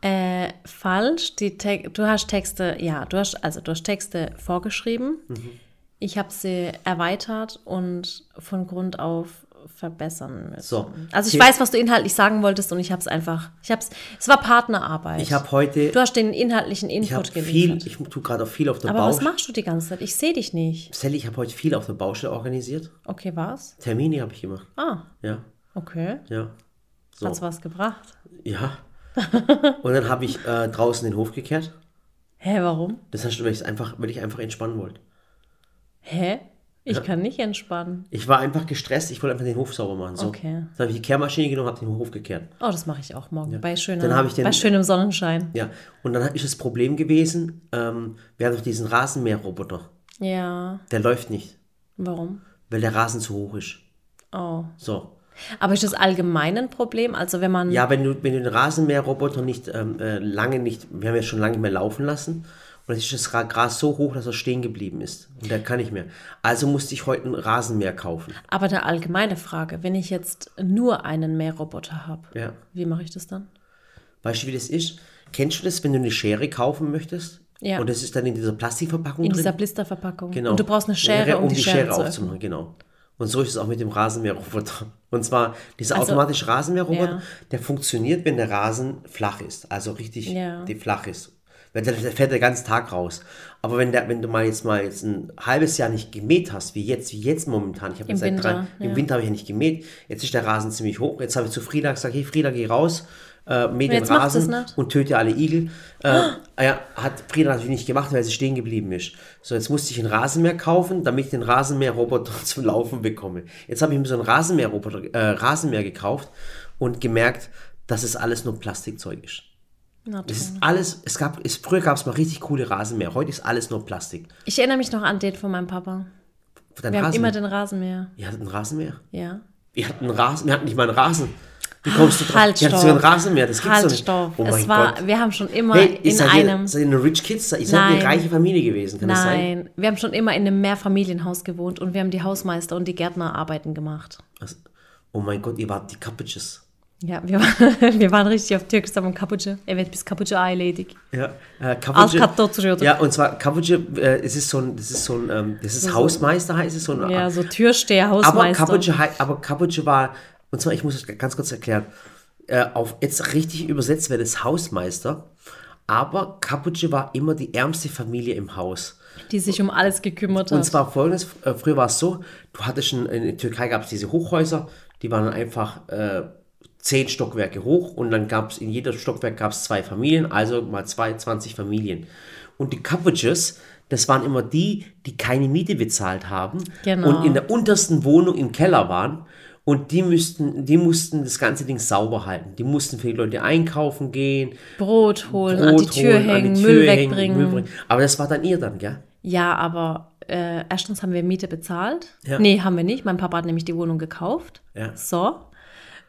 Äh, falsch. Die Te du hast Texte, ja, du hast, also du hast Texte vorgeschrieben. Mhm. Ich habe sie erweitert und von Grund auf verbessern müssen. So. Also ich weiß, was du inhaltlich sagen wolltest und ich habe es einfach, ich habe es, es war Partnerarbeit. Ich habe heute, du hast den inhaltlichen ich Input viel, geliefert. ich tue gerade auch viel auf der Aber was Baustelle. machst du die ganze Zeit? Ich sehe dich nicht. Sally, ich habe heute viel auf der Baustelle organisiert. Okay, was? Termine habe ich gemacht. Ah, Ja, okay. ja. So. Hat's was gebracht? Ja. Und dann habe ich äh, draußen den Hof gekehrt. Hä, warum? Das heißt, weil ich einfach, weil ich einfach entspannen wollte. Hä? Ich kann nicht entspannen. Ich war einfach gestresst, ich wollte einfach den Hof sauber machen. So. Okay. Dann habe ich die Kehrmaschine genommen, habe den Hof gekehrt. Oh, das mache ich auch morgen. Bei, schöner, Dann ich den- bei schönem Sonnenschein. Ja. Und dann ist das Problem gewesen, ähm, wir haben doch diesen Rasenmäherroboter. Ja. Der läuft nicht, Warum? weil der Rasen zu hoch ist. Oh. So. Aber ist das allgemein ein Problem? Also wenn man. Ja, wenn du, wenn du den Rasenmäherroboter nicht ähm, äh, lange nicht, wir haben ja schon lange nicht mehr laufen lassen, und jetzt ist das Ra- Gras so hoch, dass er stehen geblieben ist. Und der kann nicht mehr. Also musste ich heute einen Rasenmäher kaufen. Aber eine allgemeine Frage, wenn ich jetzt nur einen Mähroboter habe, Ja. wie mache ich das dann? Weißt du, wie das ist? Kennst du das, wenn du eine Schere kaufen möchtest? Ja. Und das ist dann in dieser Plastikverpackung In drin? dieser Blisterverpackung. Genau. Und du brauchst eine Schere, um, die, Schere, zu öffnen. aufzumachen, genau. Und so ist es auch mit dem Rasenmäherroboter. Und zwar dieser Also, automatische Rasenmäherroboter, ja. der funktioniert, wenn der Rasen flach ist, also richtig Ja. die flach ist. Weil Der, der fährt den ganzen Tag raus. Aber wenn, der, wenn du mal jetzt mal jetzt ein halbes Jahr nicht gemäht hast, wie jetzt, wie jetzt momentan, ich habe seit drei, Winter, im ja. Winter habe ich ja nicht gemäht, jetzt ist der Rasen ziemlich hoch. Jetzt habe ich zu Frieda gesagt, hey Frieda, geh raus, äh, mäh den Rasen und töte alle Igel. Äh, ja, hat Frieda natürlich nicht gemacht, weil sie stehen geblieben ist. So, jetzt musste ich einen Rasenmäher kaufen, damit ich den Rasenmäherroboter zum Laufen bekomme. Jetzt habe ich mir so einen Rasenmäherroboter, äh, Rasenmäher gekauft und gemerkt, dass es alles nur Plastikzeug ist. Na, Es ist alles, es gab, es, früher gab es mal richtig coole Rasenmäher, heute ist alles nur Plastik. Ich erinnere mich noch an den von meinem Papa. Dein Wir haben Rasenmäher? immer den Rasenmäher. Ihr hattet einen Rasenmäher? Ja. Ihr hattet einen Rasen, wir hatten nicht mal einen Rasen. Wie kommst du drauf? Halt, hattet stopp. sogar einen Rasenmäher, das gibt's halt, doch nicht. stopp. Oh es war, Gott. wir haben schon immer Hey, in seid einem. Ihr, seid ihr eine Rich Kids? Ihr seid eine Nein. reiche Familie gewesen, kann das sein? Nein, wir haben schon immer in einem Mehrfamilienhaus gewohnt und wir haben die Hausmeister und die Gärtnerarbeiten gemacht. Also, oh mein Gott, ihr wart die Cabbages. Ja, wir, waren- wir waren richtig auf Kaputsche. Er wird bis Kaputsche einledig. Ja, äh, Cabbage. Kartoffelschürte. Ja, und zwar Cabbage, äh, es ist so ein, das ist so ein, ähm, das ist Hausmeister heißt es so ein. Ja, so Türsteher, aber Hausmeister. Cabbage, hei- aber Cabbage war, und zwar, ich muss es ganz kurz erklären, äh, auf jetzt richtig übersetzt wäre das Hausmeister, aber Cabbage war immer die ärmste Familie im Haus. die sich um alles gekümmert Und hat. zwar folgendes, äh, früher war es so, du hattest schon, in der Türkei gab es diese Hochhäuser, die waren einfach äh, zehn Stockwerke hoch und dann gab es in jedem Stockwerk gab es zwei Familien, also mal zwei, 20 Familien. Und die Cabbages, das waren immer die, die keine Miete bezahlt haben Genau. und in der untersten Wohnung im Keller waren. Und die müssten, die mussten das ganze Ding sauber halten. Die mussten für die Leute einkaufen gehen, Brot holen, an die Brot Tür holen, hängen, die Müll Tür hängen, wegbringen. Müll bringen. Aber das war dann ihr dann, gell? Ja, aber äh, erstens haben wir Miete bezahlt. Ja. Nee, haben wir nicht. Mein Papa hat nämlich die Wohnung gekauft. Ja. So.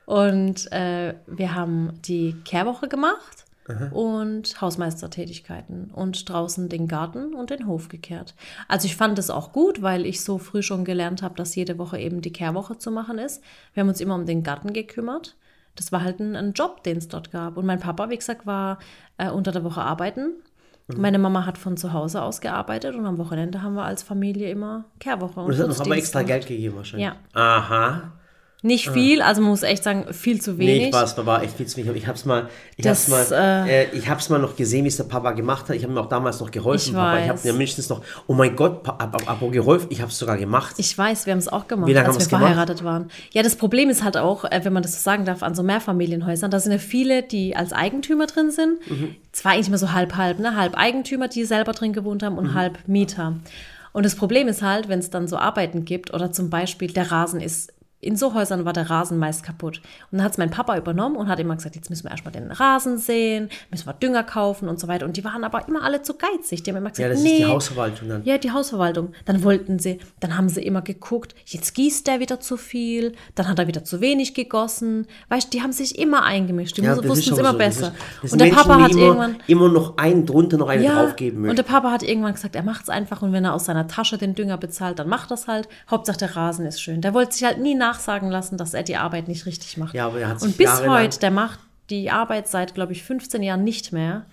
Und äh, wir haben die Kehrwoche gemacht und Hausmeistertätigkeiten und draußen den Garten und den Hof gekehrt. Also ich fand es auch gut, weil ich so früh schon gelernt habe, dass jede Woche eben die Kehrwoche zu machen ist. Wir haben uns immer um den Garten gekümmert. Das war halt ein, ein Job, den es dort gab. Und mein Papa, wie gesagt, war äh, unter der Woche arbeiten. Mhm. Meine Mama hat von zu Hause aus gearbeitet und am Wochenende haben wir als Familie immer Kehrwoche. Und das hat noch aber extra. Geld gegeben wahrscheinlich. Ja. Aha. Nicht viel, also man muss echt sagen, viel zu wenig. Nee, ich war, es war echt viel zu wenig. Ich habe es mal, ich Das, hab's mal, äh, äh, ich hab's mal noch gesehen, wie es der Papa gemacht hat. Ich habe ihm auch damals noch geholfen, Ich Papa. Ich habe weiß. mir mindestens noch, oh mein Gott, apropos geholfen, ich habe es sogar gemacht. Ich weiß, wir haben es auch gemacht, Wie lange als wir gemacht? verheiratet waren. Ja, das Problem ist halt auch, äh, wenn man das so sagen darf, an so Mehrfamilienhäusern, da sind ja viele, die als Eigentümer drin sind. Mhm. Zwar eigentlich immer so halb-halb, ne? Halb Eigentümer, die selber drin gewohnt haben und Mhm. halb Mieter. Und das Problem ist halt, wenn es dann so Arbeiten gibt oder zum Beispiel der Rasen ist in so Häusern war der Rasen meist kaputt. Und dann hat es mein Papa übernommen und hat immer gesagt, jetzt müssen wir erstmal den Rasen sehen, müssen wir Dünger kaufen und so weiter. Und die waren aber immer alle zu geizig. Die haben immer gesagt, ja, das nee, ist die Hausverwaltung dann. ja, die Hausverwaltung. Dann wollten sie, dann haben sie immer geguckt, jetzt gießt der wieder zu viel, dann hat er wieder zu wenig gegossen. Weißt du, die haben sich immer eingemischt. Die Ja, wussten das es immer so. Das besser. ist- das und der Menschen, Papa hat immer, irgendwann. immer noch einen drunter, noch einen draufgeben und möchten. der Papa hat irgendwann gesagt, er macht es einfach und wenn er aus seiner Tasche den Dünger bezahlt, dann macht das halt. Hauptsache der Rasen ist schön. Der wollte sich halt nie nachsagen lassen, dass er die Arbeit nicht richtig macht. Ja, aber er hat sich und bis jahrelang- heute, der macht die Arbeit seit, glaube ich, 15 Jahren nicht mehr.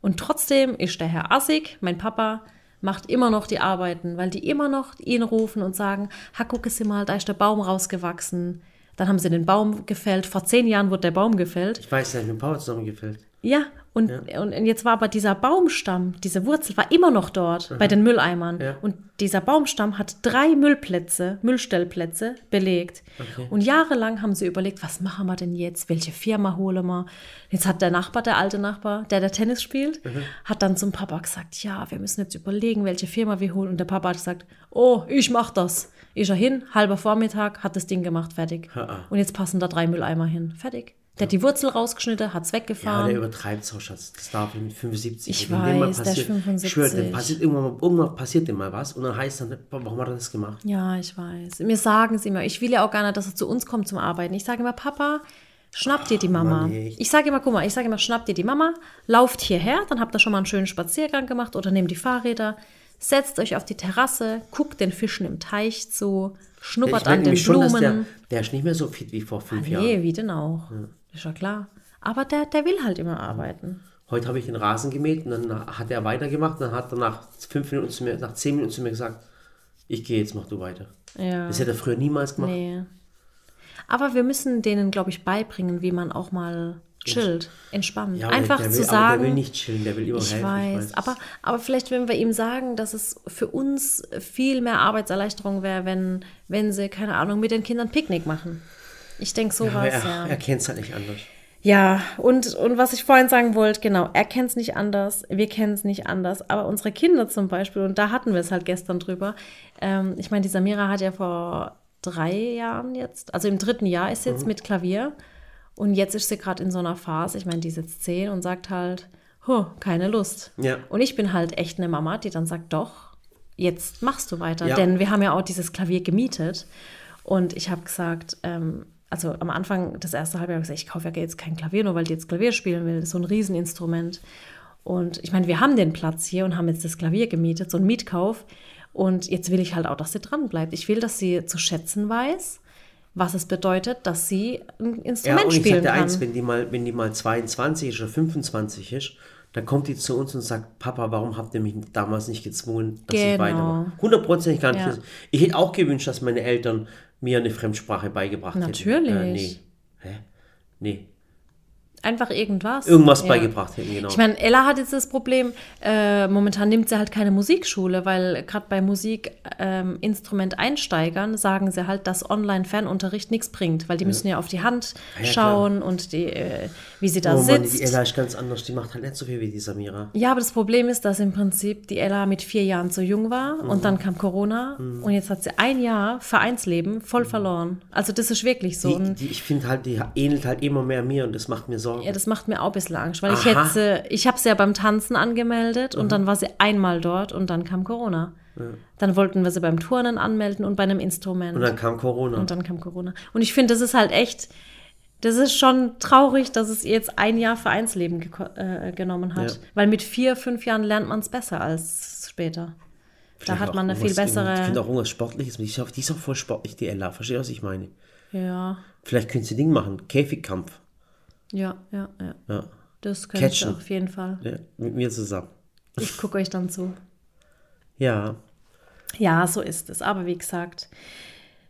Und trotzdem ist der Herr Assig, mein Papa, macht immer noch die Arbeiten, weil die immer noch ihn rufen und sagen, ha, gucke Sie mal, da ist der Baum rausgewachsen. Dann haben sie den Baum gefällt. Vor zehn Jahren wurde der Baum gefällt. ich weiß, der hat dem Papa zusammengefällt. Ja, und, und jetzt war aber dieser Baumstamm, diese Wurzel war immer noch dort bei den Mülleimern. Ja. Und dieser Baumstamm hat drei Müllplätze, Müllstellplätze belegt. Okay. Und jahrelang haben sie überlegt, was machen wir denn jetzt? Welche Firma holen wir? Jetzt hat der Nachbar, der alte Nachbar, der der Tennis spielt, hat dann zum Papa gesagt, ja, wir müssen jetzt überlegen, welche Firma wir holen. Und der Papa hat gesagt, oh, ich mach das. Ist er hin, halber Vormittag, hat das Ding gemacht, fertig. Ha-ha. Und jetzt passen da drei Mülleimer hin, fertig. Der hat die Wurzel rausgeschnitten, hat's Ja, weggefahren. der übertreibt es auch, Schatz. Das darf mit 75. Ich Wenn weiß, der ist passiert- 75. Ich schwöre, dann passiert irgendwann, mal, irgendwann passiert dem mal was und dann heißt dann, warum hat er das gemacht? Ja, ich weiß. Mir sagen sie immer, ich will ja auch gar nicht, dass er zu uns kommt zum Arbeiten. Ich sage immer, Papa, schnapp dir die Mama. Mann, ich sage immer, guck mal, ich sage immer, schnapp dir die Mama, lauft hierher, dann habt ihr schon mal einen schönen Spaziergang gemacht oder nehmt die Fahrräder, setzt euch auf die Terrasse, guckt den Fischen im Teich zu, schnuppert merke an den nämlich schon, der, Blumen. der ist nicht mehr so fit wie vor fünf Jahren. nee, wie denn auch? Ist ja klar. Aber der, der will halt immer arbeiten. Heute habe ich den Rasen gemäht und dann hat er weitergemacht. Dann hat er nach fünf Minuten zu mir, nach zehn Minuten zu mir gesagt, ich gehe jetzt, mach du weiter. Ja. Das hätte er früher niemals gemacht. Nee. Aber wir müssen denen, glaube ich, beibringen, wie man auch mal chillt, entspannt. Ja, Einfach der zu will, sagen. Der will nicht chillen, der will immer Ich helfen. weiß, aber, aber vielleicht, wenn wir ihm sagen, dass es für uns viel mehr Arbeitserleichterung wäre, wenn, wenn sie, keine Ahnung, mit den Kindern Picknick machen. Ich denke sowas, er, ja. er kennt es halt nicht anders. Ja, und, und was ich vorhin sagen wollte, genau, er kennt es nicht anders, wir kennen es nicht anders, aber unsere Kinder zum Beispiel, und da hatten wir es halt gestern drüber, ähm, ich meine, die Samira hat ja vor drei Jahren jetzt, also im dritten Jahr ist sie jetzt mit Klavier und jetzt ist sie gerade in so einer Phase, ich meine, die ist jetzt zehn und sagt halt, huh, keine Lust. Ja. Und ich bin halt echt eine Mama, die dann sagt, doch, jetzt machst du weiter, Ja. denn wir haben ja auch dieses Klavier gemietet und ich habe gesagt, ähm, also am Anfang, das erste Halbjahr, habe ich gesagt, ich kaufe ja jetzt kein Klavier, nur weil die jetzt Klavier spielen will. Das ist so ein Rieseninstrument. Und ich meine, wir haben den Platz hier und haben jetzt das Klavier gemietet, so ein Mietkauf. Und jetzt will ich halt auch, dass sie dran bleibt. Ich will, dass sie zu schätzen weiß, was es bedeutet, dass sie ein Ja, Instrument und ich spielen kann. eins, wenn die, mal, wenn die mal 22 ist oder 25 ist, dann kommt die zu uns und sagt, Papa, warum habt ihr mich damals nicht gezwungen, dass ich Genau. weitermache? Hundertprozentig gar nicht. Ja. Ich hätte auch gewünscht, dass meine Eltern mir eine Fremdsprache beigebracht Natürlich. hätten. Äh, nee. Hä? Nee. Einfach irgendwas. Irgendwas Ja. beigebracht hätten, genau. Ich meine, Ella hat jetzt das Problem, äh, momentan nimmt sie halt keine Musikschule, weil gerade bei Musikinstrument-Einsteigern sagen sie halt, dass Online-Fernunterricht nichts bringt, weil die müssen ja auf die Hand Ja, ja, schauen und die, äh, wie sie da oh Mann, die sitzt. Ella ist ganz anders. Die macht halt nicht so viel wie die Samira. Ja, aber das Problem ist, dass im Prinzip die Ella mit vier Jahren zu jung war Mhm. und dann kam Corona und jetzt hat sie ein Jahr Vereinsleben voll verloren. Also das ist wirklich so. Die, die, ich finde halt, die ähnelt halt immer mehr mir und das macht mir Sorgen. Ja, das macht mir auch ein bisschen Angst, weil ich Aha. hätte, sie- ich habe sie ja beim Tanzen angemeldet und dann war sie einmal dort und dann kam Corona. Dann wollten wir sie beim Turnen anmelden und bei einem Instrument. und dann kam Corona. Und dann kam Corona. Und ich finde, das ist halt echt, das ist schon traurig, dass es ihr jetzt ein Jahr Vereinsleben geko- äh, genommen hat. Ja. Weil mit vier, fünf Jahren lernt man es besser als später. Da Vielleicht hat auch man eine viel irgendwas- Ich bessere. finde auch irgendwas Sportliches. Die ist auch- die ist auch voll sportlich, die Ella. Verstehst du, was ich meine? Ja, Vielleicht könntest du Ding machen. Käfigkampf. Ja, ja, ja. Ja. Das könnte ich auf jeden Fall. ja. Mit mir zusammen. Ich gucke euch dann zu. Ja. Ja, so ist es. Aber wie gesagt,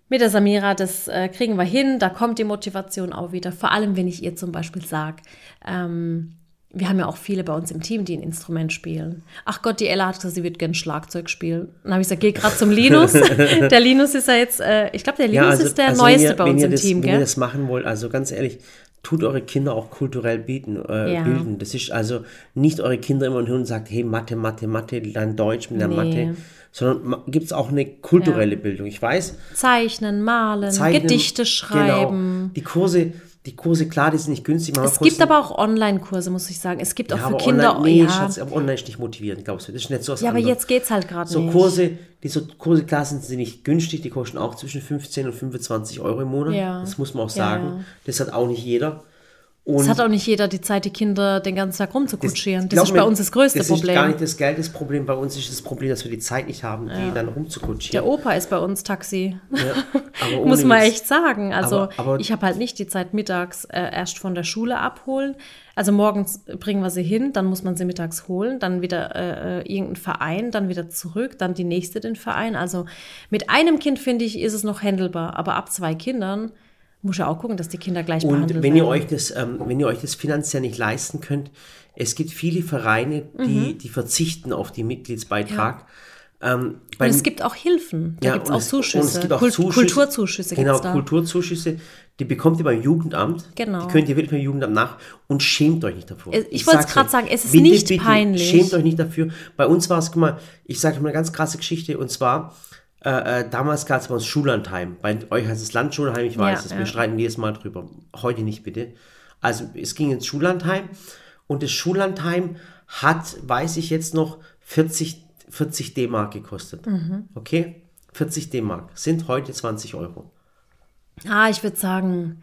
mit der Samira, das äh, kriegen wir hin, da kommt die Motivation auch wieder. Vor allem, wenn ich ihr zum Beispiel sage, ähm, wir haben ja auch viele bei uns im Team, die ein Instrument spielen. Ach Gott, die Ella hat gesagt, sie wird gerne Schlagzeug spielen. Dann habe ich gesagt, geh gerade zum Linus. der Linus ist ja jetzt, äh, ich glaube, der Linus ja, also, ist der also Neueste ihr, bei uns im das, Team. Wenn gell? ihr das machen wollt, also ganz ehrlich, tut eure Kinder auch kulturell bieten, äh, ja. bilden. Das ist also nicht eure Kinder immer hören und sagt, hey, Mathe, Mathe, Mathe, dann Deutsch mit der nee. Mathe sondern gibt es auch eine kulturelle ja. Bildung. Ich weiß. Zeichnen, malen, Zeichnen, Gedichte genau. schreiben. Genau. Die Kurse, die Kurse, klar, die sind nicht günstig. Es gibt aber auch Online-Kurse, muss ich sagen. Es gibt ja, auch für Kinder. Online, nee, ja. Schatz, aber online ist nicht motivierend, glaubst du. Das ist nicht so was Ja, aber jetzt geht es halt gerade so nicht. Kurse, die so Kurse, klar sind sie nicht günstig, die kosten auch zwischen 15 und 25 Euro im Monat. Ja. Das muss man auch sagen. Ja, das hat auch nicht jeder. Es hat auch nicht jeder die Zeit, die Kinder den ganzen Tag rumzukutschieren. Das, das ist bei uns das größte das Problem. Das ist gar nicht das Geld das Problem. Bei uns ist das Problem, dass wir die Zeit nicht haben, die dann rumzukutschieren. Der Opa ist bei uns Taxi. Ja, Muss man echt sagen. Also aber, aber ich habe halt nicht die Zeit mittags äh, erst von der Schule abholen. Also morgens bringen wir sie hin, dann muss man sie mittags holen, dann wieder äh, äh irgendein Verein, dann wieder zurück, dann die nächste den Verein. Also mit einem Kind, finde ich, ist es noch händelbar. Aber ab zwei Kindern muss ja auch gucken, dass die Kinder gleich und behandelt wenn werden. Ihr euch das, ähm, wenn ihr euch das finanziell nicht leisten könnt, es gibt viele Vereine, die, mhm. die verzichten auf den Mitgliedsbeitrag. Ja. Ähm, und es gibt auch Hilfen, da ja, gibt es auch Zuschüsse, und es gibt auch Kult Zuschüsse, Kulturzuschüsse. Genau, Kulturzuschüsse, die bekommt ihr beim Jugendamt. Genau. Die könnt ihr wirklich beim Jugendamt nach und schämt euch nicht davor. Ich, ich wollte es gerade sagen, es ist bitte, nicht bitte, peinlich. Schämt euch nicht dafür. Bei uns war es, guck mal, ich sage mal eine ganz krasse Geschichte und zwar, äh, äh, damals gab es bei uns Schullandheim. Bei euch heißt es Landschulheim, ich weiß es. Ja. Wir streiten jedes Mal drüber. Heute nicht, bitte. Also es ging ins Schullandheim und das Schullandheim hat, weiß ich jetzt noch, 40, 40 D-Mark gekostet. Mhm. Okay? 40 D-Mark sind heute 20 Euro. Ah, ich würde sagen,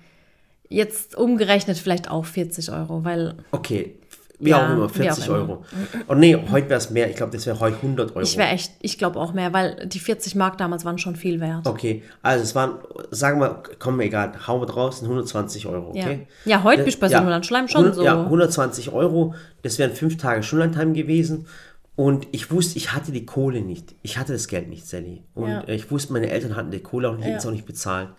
jetzt umgerechnet vielleicht auch 40 Euro, weil. Okay, wie ja, auch immer, 40 auch Euro. Und nee, heute wäre es mehr. Ich glaube, das wäre heute 100 Euro. Ich wäre echt, ich glaube auch mehr, weil die 40 Mark damals waren schon viel wert. Okay, also es waren, sagen wir, komm, egal, hauen wir draußen 120 Euro, okay? Ja, ja heute bist du bei ja, Schleim schon 100, so. Ja, 120 Euro, das wären fünf Tage Schullandheim gewesen. Und ich wusste, ich hatte die Kohle nicht. Ich hatte das Geld nicht, Sally. Und ja. ich wusste, meine Eltern hatten die Kohle auch nicht, ja. es auch nicht bezahlt.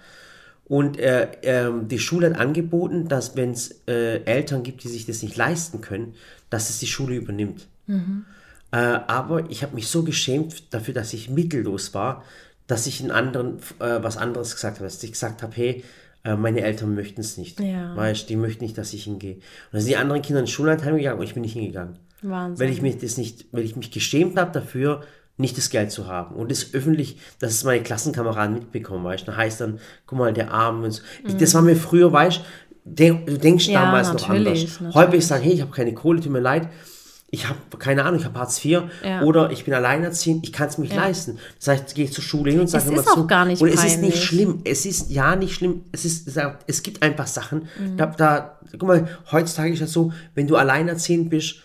Und äh, äh, die Schule hat angeboten, dass wenn es äh, Eltern gibt, die sich das nicht leisten können, dass es die Schule übernimmt. Mhm. Äh, aber ich habe mich so geschämt dafür, dass ich mittellos war, dass ich in anderen äh, was anderes gesagt habe. Dass ich gesagt habe, hey, äh, meine Eltern möchten es nicht. Ja. Weißt, die möchten nicht, dass ich hingehe. Und dann sind die anderen Kinder ins Schullandheim gegangen und ich bin nicht hingegangen. Wahnsinn. Weil ich mich das nicht, weil ich mich geschämt habe dafür, nicht das Geld zu haben und das öffentlich, dass es meine Klassenkameraden mitbekommen, weißt du, heißt dann, guck mal, der Arm und so. Mhm. Das war mir früher, weißt du, du denkst ja, damals noch anders. Natürlich. Heute ich sagen, hey, ich habe keine Kohle, tut mir leid, ich habe keine Ahnung, ich habe Hartz IV ja. oder ich bin alleinerziehend, ich kann es mich ja. leisten. Das heißt, gehe ich zur Schule hin und sage immer zu. Gar nicht und es ist nicht schlimm. Es ist ja nicht schlimm. Es ist, es gibt einfach Sachen. Mhm. Da, da, guck mal, heutzutage ist das so, wenn du alleinerziehend bist,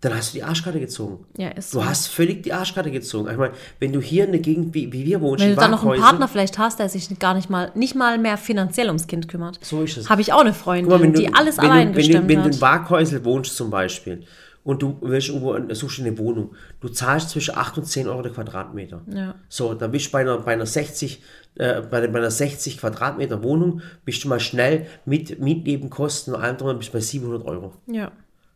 dann hast du die Arschkarte gezogen. Ja, ist so. Du hast völlig die Arschkarte gezogen. Ich meine, wenn du hier in der Gegend, wie, wie wir wohnen, Wenn du dann noch einen Partner vielleicht hast, der sich gar nicht mal, nicht mal mehr finanziell ums Kind kümmert. So ist es. Habe ich auch eine Freundin, mal, du, die alles allein du, wenn gestemmt du, Wenn du in Waghäusel wohnst zum Beispiel und du willst irgendwo, suchst eine Wohnung, du zahlst zwischen 8 und 10 Euro der Quadratmeter. Ja. So, dann bist du bei einer, bei einer 60 äh, bei, bei einer 60 Quadratmeter Wohnung bist du mal schnell mit Mietnebenkosten und allem drum bist du bei 700 Euro. Ja.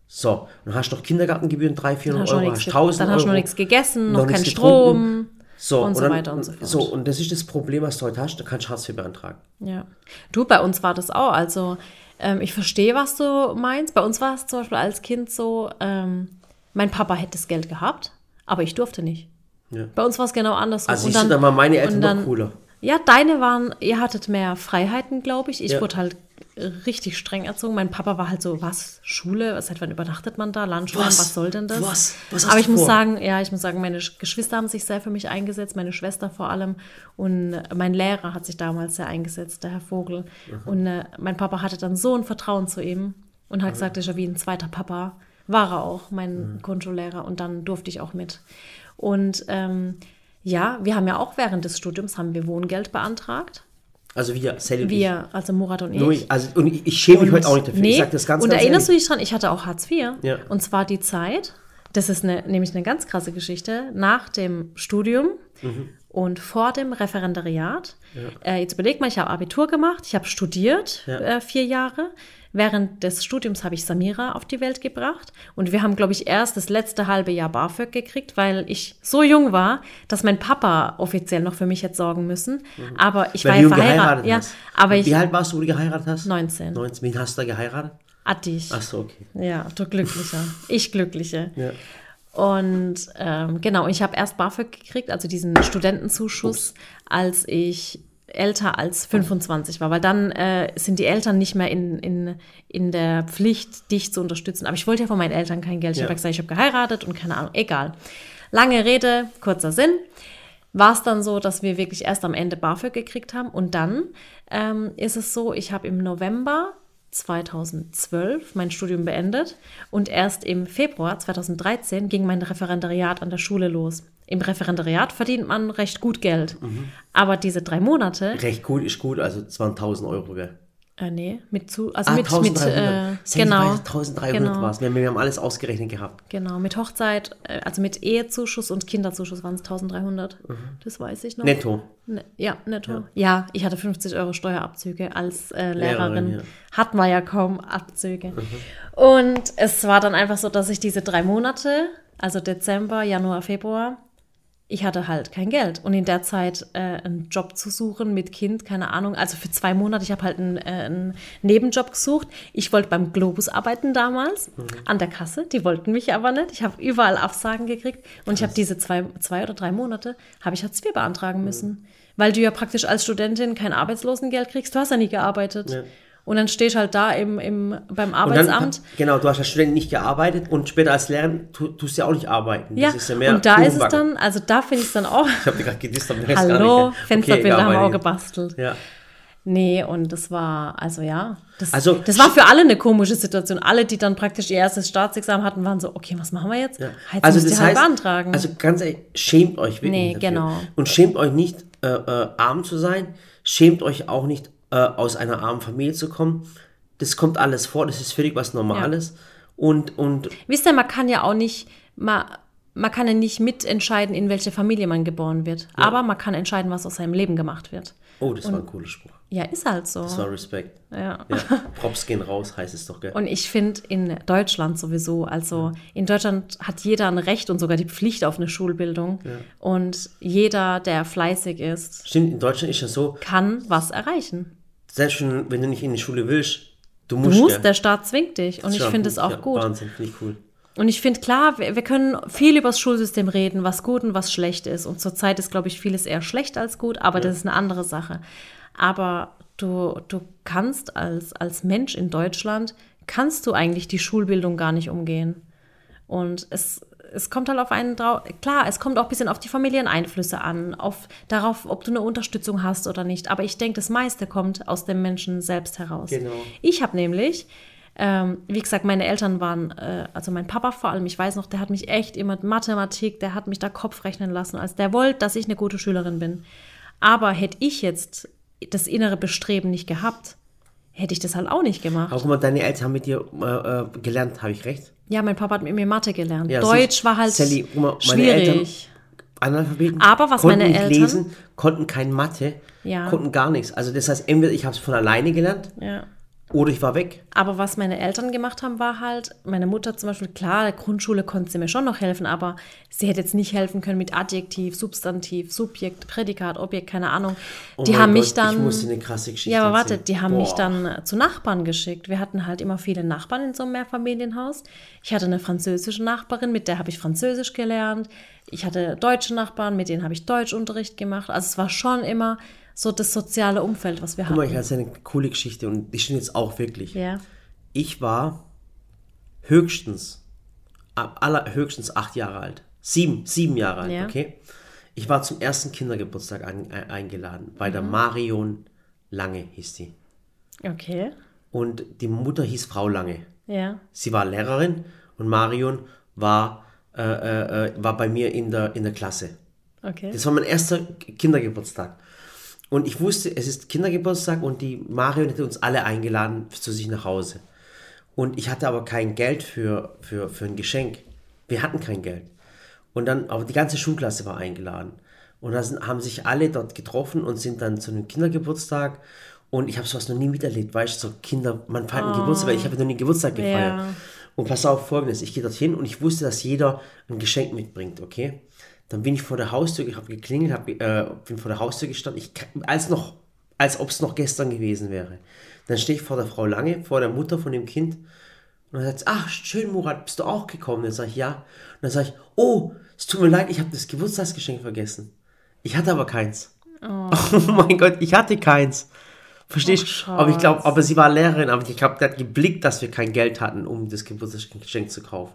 So, dann hast du noch Kindergartengebühren, 300, 400 Euro, hast 1000 Dann hast du noch nichts gegessen, noch, noch keinen Strom. So, und, und so dann, weiter und so fort. So, und das ist das Problem, was du heute hast, da kannst du Hartz IV beantragen. Ja. Du, bei uns war das auch, also ähm, ich verstehe, was du meinst. Bei uns war es zum Beispiel als Kind so, ähm, mein Papa hätte das Geld gehabt, aber ich durfte nicht. Ja. Bei uns war es genau andersrum. Also ich dann mal meine Eltern dann, noch cooler. Ja, deine waren, ihr hattet mehr Freiheiten, glaube ich. Ich ja. wurde halt richtig streng erzogen. Mein Papa war halt so, was, Schule, seit wann übernachtet man da? Lunchroom, was? was soll denn das? Was? was Aber ich muss vor? sagen, ja, ich muss sagen, meine Geschwister haben sich sehr für mich eingesetzt, meine Schwester vor allem. Und mein Lehrer hat sich damals sehr eingesetzt, der Herr Vogel. Mhm. Und äh, mein Papa hatte dann so ein Vertrauen zu ihm und hat mhm. gesagt, ist ja wie ein zweiter Papa. War er auch, mein mhm. Grundschullehrer. Und dann durfte ich auch mit. Und ähm, ja, wir haben ja auch während des Studiums haben wir Wohngeld beantragt. Also wir, Sally Wir, also Murat und ich. ich. Also, und ich, ich schäme mich heute auch nicht dafür. Nee, ich sag das ganz, und ganz erinnerst ehrlich. du dich dran, ich hatte auch Hartz IV. Ja. Und zwar die Zeit, das ist eine, nämlich eine ganz krasse Geschichte, nach dem Studium. Mhm. Und vor dem Referendariat, äh, jetzt überleg mal, ich habe Abitur gemacht, ich habe studiert Ja. äh, vier Jahre. Während des Studiums habe ich Samira auf die Welt gebracht. Und wir haben, glaube ich, erst das letzte halbe Jahr BAföG gekriegt, weil ich so jung war, dass mein Papa offiziell noch für mich hätte sorgen müssen. Aber ich Mhm. Weil war ja verheiratet. Ja, aber ich. Wie alt warst du, wo du geheiratet hast? 19. 19. Wen hast du da geheiratet? Attig. Ach so, okay. Ja, du Glücklicher. Ich Glückliche. Ja. Und ähm, genau, ich habe erst BAföG gekriegt, also diesen Studentenzuschuss, als ich älter als 25 war, weil dann äh, sind die Eltern nicht mehr in, in, in der Pflicht, dich zu unterstützen. Aber ich wollte ja von meinen Eltern kein Geld. Ich Ja. habe gesagt, ich habe geheiratet und keine Ahnung, egal. Lange Rede, kurzer Sinn. War es dann so, dass wir wirklich erst am Ende BAföG gekriegt haben. Und dann ähm, ist es so, ich habe im November 2012 mein Studium beendet und erst im Februar 2013 ging mein Referendariat an der Schule los. Im Referendariat verdient man recht gut Geld. Aber diese drei Monate, Recht gut ist gut, also 20.000 Euro, gell? Äh, nee, mit zu, also Ah, mit, mit 1300. äh, Sandy genau, weiß, 1300 genau. war es. Wir, wir haben alles ausgerechnet gehabt. genau, mit Hochzeit, äh, also mit Ehezuschuss und Kinderzuschuss waren es 1300. Das weiß ich noch. Netto. Ne, ja, netto. Ja. ich hatte 50 Euro Steuerabzüge als äh, Lehrerin. Lehrerin, ja. Hatten wir ja kaum Abzüge. Und es war dann einfach so, dass ich diese drei Monate, also Dezember, Januar, Februar, ich hatte halt kein Geld. Und in der Zeit äh, einen Job zu suchen mit Kind, keine Ahnung, also für zwei Monate, ich habe halt einen, äh, einen Nebenjob gesucht. Ich wollte beim Globus arbeiten damals, an der Kasse. Die wollten mich aber nicht. Ich habe überall Absagen gekriegt. Und ich habe diese zwei, zwei oder drei Monate, habe ich Hartz IV beantragen müssen. Weil du ja praktisch als Studentin kein Arbeitslosengeld kriegst. Du hast ja nie gearbeitet. Ja. Und dann stehst halt da im, im, beim Und dann, Arbeitsamt. genau, du hast als Student nicht gearbeitet und später als Lehrerin tu, tust du ja auch nicht arbeiten. Ja, Das ist ja mehr und da ist es dann, also da finde ich es dann auch. Ich habe dir gerade gedisst, aber gar Hallo. Fensterbilder haben wir auch gebastelt. Ja. Nee, und das war, also ja, das, Also- das war für alle eine komische Situation. Alle, die dann praktisch ihr erstes Staatsexamen hatten, waren so, okay, was machen wir jetzt? Ja. Jetzt Also das halt heißt, beantragen. also ganz ehrlich, schämt euch wirklich Nee, dafür. genau. Und schämt euch nicht, äh, äh, arm zu sein. Schämt euch auch nicht, äh, aus einer armen Familie zu kommen. Das kommt alles vor, das ist völlig was Normales. Und, und Wisst ihr, man kann ja auch nicht, man, man kann ja nicht mitentscheiden, in welche Familie man geboren wird. Aber man kann entscheiden, was aus seinem Leben gemacht wird. oh, das war ein cooler Spruch. Ja, ist halt so. Das war Respekt. Ja. Ja. Props gehen raus, heißt es doch, gell? Und ich finde in Deutschland sowieso, also in Deutschland hat jeder ein Recht und sogar die Pflicht auf eine Schulbildung. Und jeder, der fleißig ist, Stimmt, in Deutschland ist ja so, kann was erreichen. Selbst schon, wenn du nicht in die Schule willst, du Du musst. musst, gell? der Staat zwingt dich. Und ich Ja, finde es auch ja, gut. Wahnsinn, finde ich cool. Und ich finde, klar, wir, wir können viel über das Schulsystem reden, was gut und was schlecht ist. Und zurzeit ist, glaube ich, vieles eher schlecht als gut, aber das ist eine andere Sache. Aber du, du kannst als, als Mensch in Deutschland, kannst du eigentlich die Schulbildung gar nicht umgehen. Und es, es kommt halt auf einen drauf, klar, es kommt auch ein bisschen auf die Familieneinflüsse an, auf darauf, ob du eine Unterstützung hast oder nicht. Aber ich denke, das meiste kommt aus dem Menschen selbst heraus. Genau. Ich habe nämlich, ähm, wie gesagt, meine Eltern waren, äh, also mein Papa vor allem, ich weiß noch, der hat mich echt immer Mathematik, der hat mich da Kopf rechnen lassen, als der wollte, dass ich eine gute Schülerin bin. Aber hätte ich jetzt das innere Bestreben nicht gehabt, hätte ich das halt auch nicht gemacht. Aber guck mal, deine Eltern haben mit dir äh, äh, gelernt, habe ich recht? Ja, mein Papa hat mit mir Mathe gelernt. Ja, Deutsch war halt Sally, guck mal, meine Eltern- schwierig. Analphabeten. Aber was konnten meine nicht Eltern- lesen, konnten kein Mathe, Ja. konnten gar nichts. Also das heißt, entweder ich habe es von alleine gelernt Ja. Oder ich war weg. Aber was meine Eltern gemacht haben, war halt, meine Mutter zum Beispiel, klar, der Grundschule konnte sie mir schon noch helfen, aber sie hätte jetzt nicht helfen können mit Adjektiv, Substantiv, Subjekt, Prädikat, Objekt, keine Ahnung. Oh die haben Gott, mich dann. Ich musste eine krasse Geschichte Ja, aber warte, erzählen. die haben mich Boah. dann äh, zu Nachbarn geschickt. Wir hatten halt immer viele Nachbarn in so einem Mehrfamilienhaus. Ich hatte eine französische Nachbarin, mit der habe ich Französisch gelernt. Ich hatte deutsche Nachbarn, mit denen habe ich Deutschunterricht gemacht. Also es war schon immer so das soziale Umfeld, was wir Guck mal, ich hatte eine coole Geschichte und die stimmt jetzt auch wirklich. Ja. Ich war höchstens, ab aller, höchstens acht Jahre alt. Sieben, sieben Jahre alt, Ja. okay? Ich war zum ersten Kindergeburtstag ein, ein, eingeladen. Bei Mhm. der Marion Lange hieß die. Okay. Und die Mutter hieß Frau Lange. Ja. Sie war Lehrerin und Marion war, äh, äh, äh, war bei mir in der, in der Klasse. Okay. Das war mein erster Kindergeburtstag. Und ich wusste, es ist Kindergeburtstag und die Marion hätte uns alle eingeladen zu sich nach Hause. Und ich hatte aber kein Geld für, für, für ein Geschenk. Wir hatten kein Geld. Und dann, aber die ganze Schulklasse war eingeladen. Und da sind, haben sich alle dort getroffen und sind dann zu einem Kindergeburtstag. Und ich habe sowas noch nie miterlebt, weißt du, so Kinder, man feiert einen Geburtstag, weil ich habe noch nie Geburtstag gefeiert. Ja. Und pass auf, folgendes, ich gehe dorthin und ich wusste, dass jeder ein Geschenk mitbringt, okay? Dann bin ich vor der Haustür, ich habe geklingelt, hab, äh, bin vor der Haustür gestanden, ich, als noch, als ob es noch gestern gewesen wäre. Dann stehe ich vor der Frau Lange, vor der Mutter von dem Kind und dann sagt sie, ach, schön, Murat, bist du auch gekommen? Dann sage ich, ja. Und dann sage ich, oh, es tut mir leid, ich habe das Geburtstagsgeschenk vergessen. Ich hatte aber keins. Oh, mein Gott, ich hatte keins. Verstehst du? Aber ich glaube, aber sie war Lehrerin, aber ich glaube, die hat geblickt, dass wir kein Geld hatten, um das Geburtstagsgeschenk zu kaufen.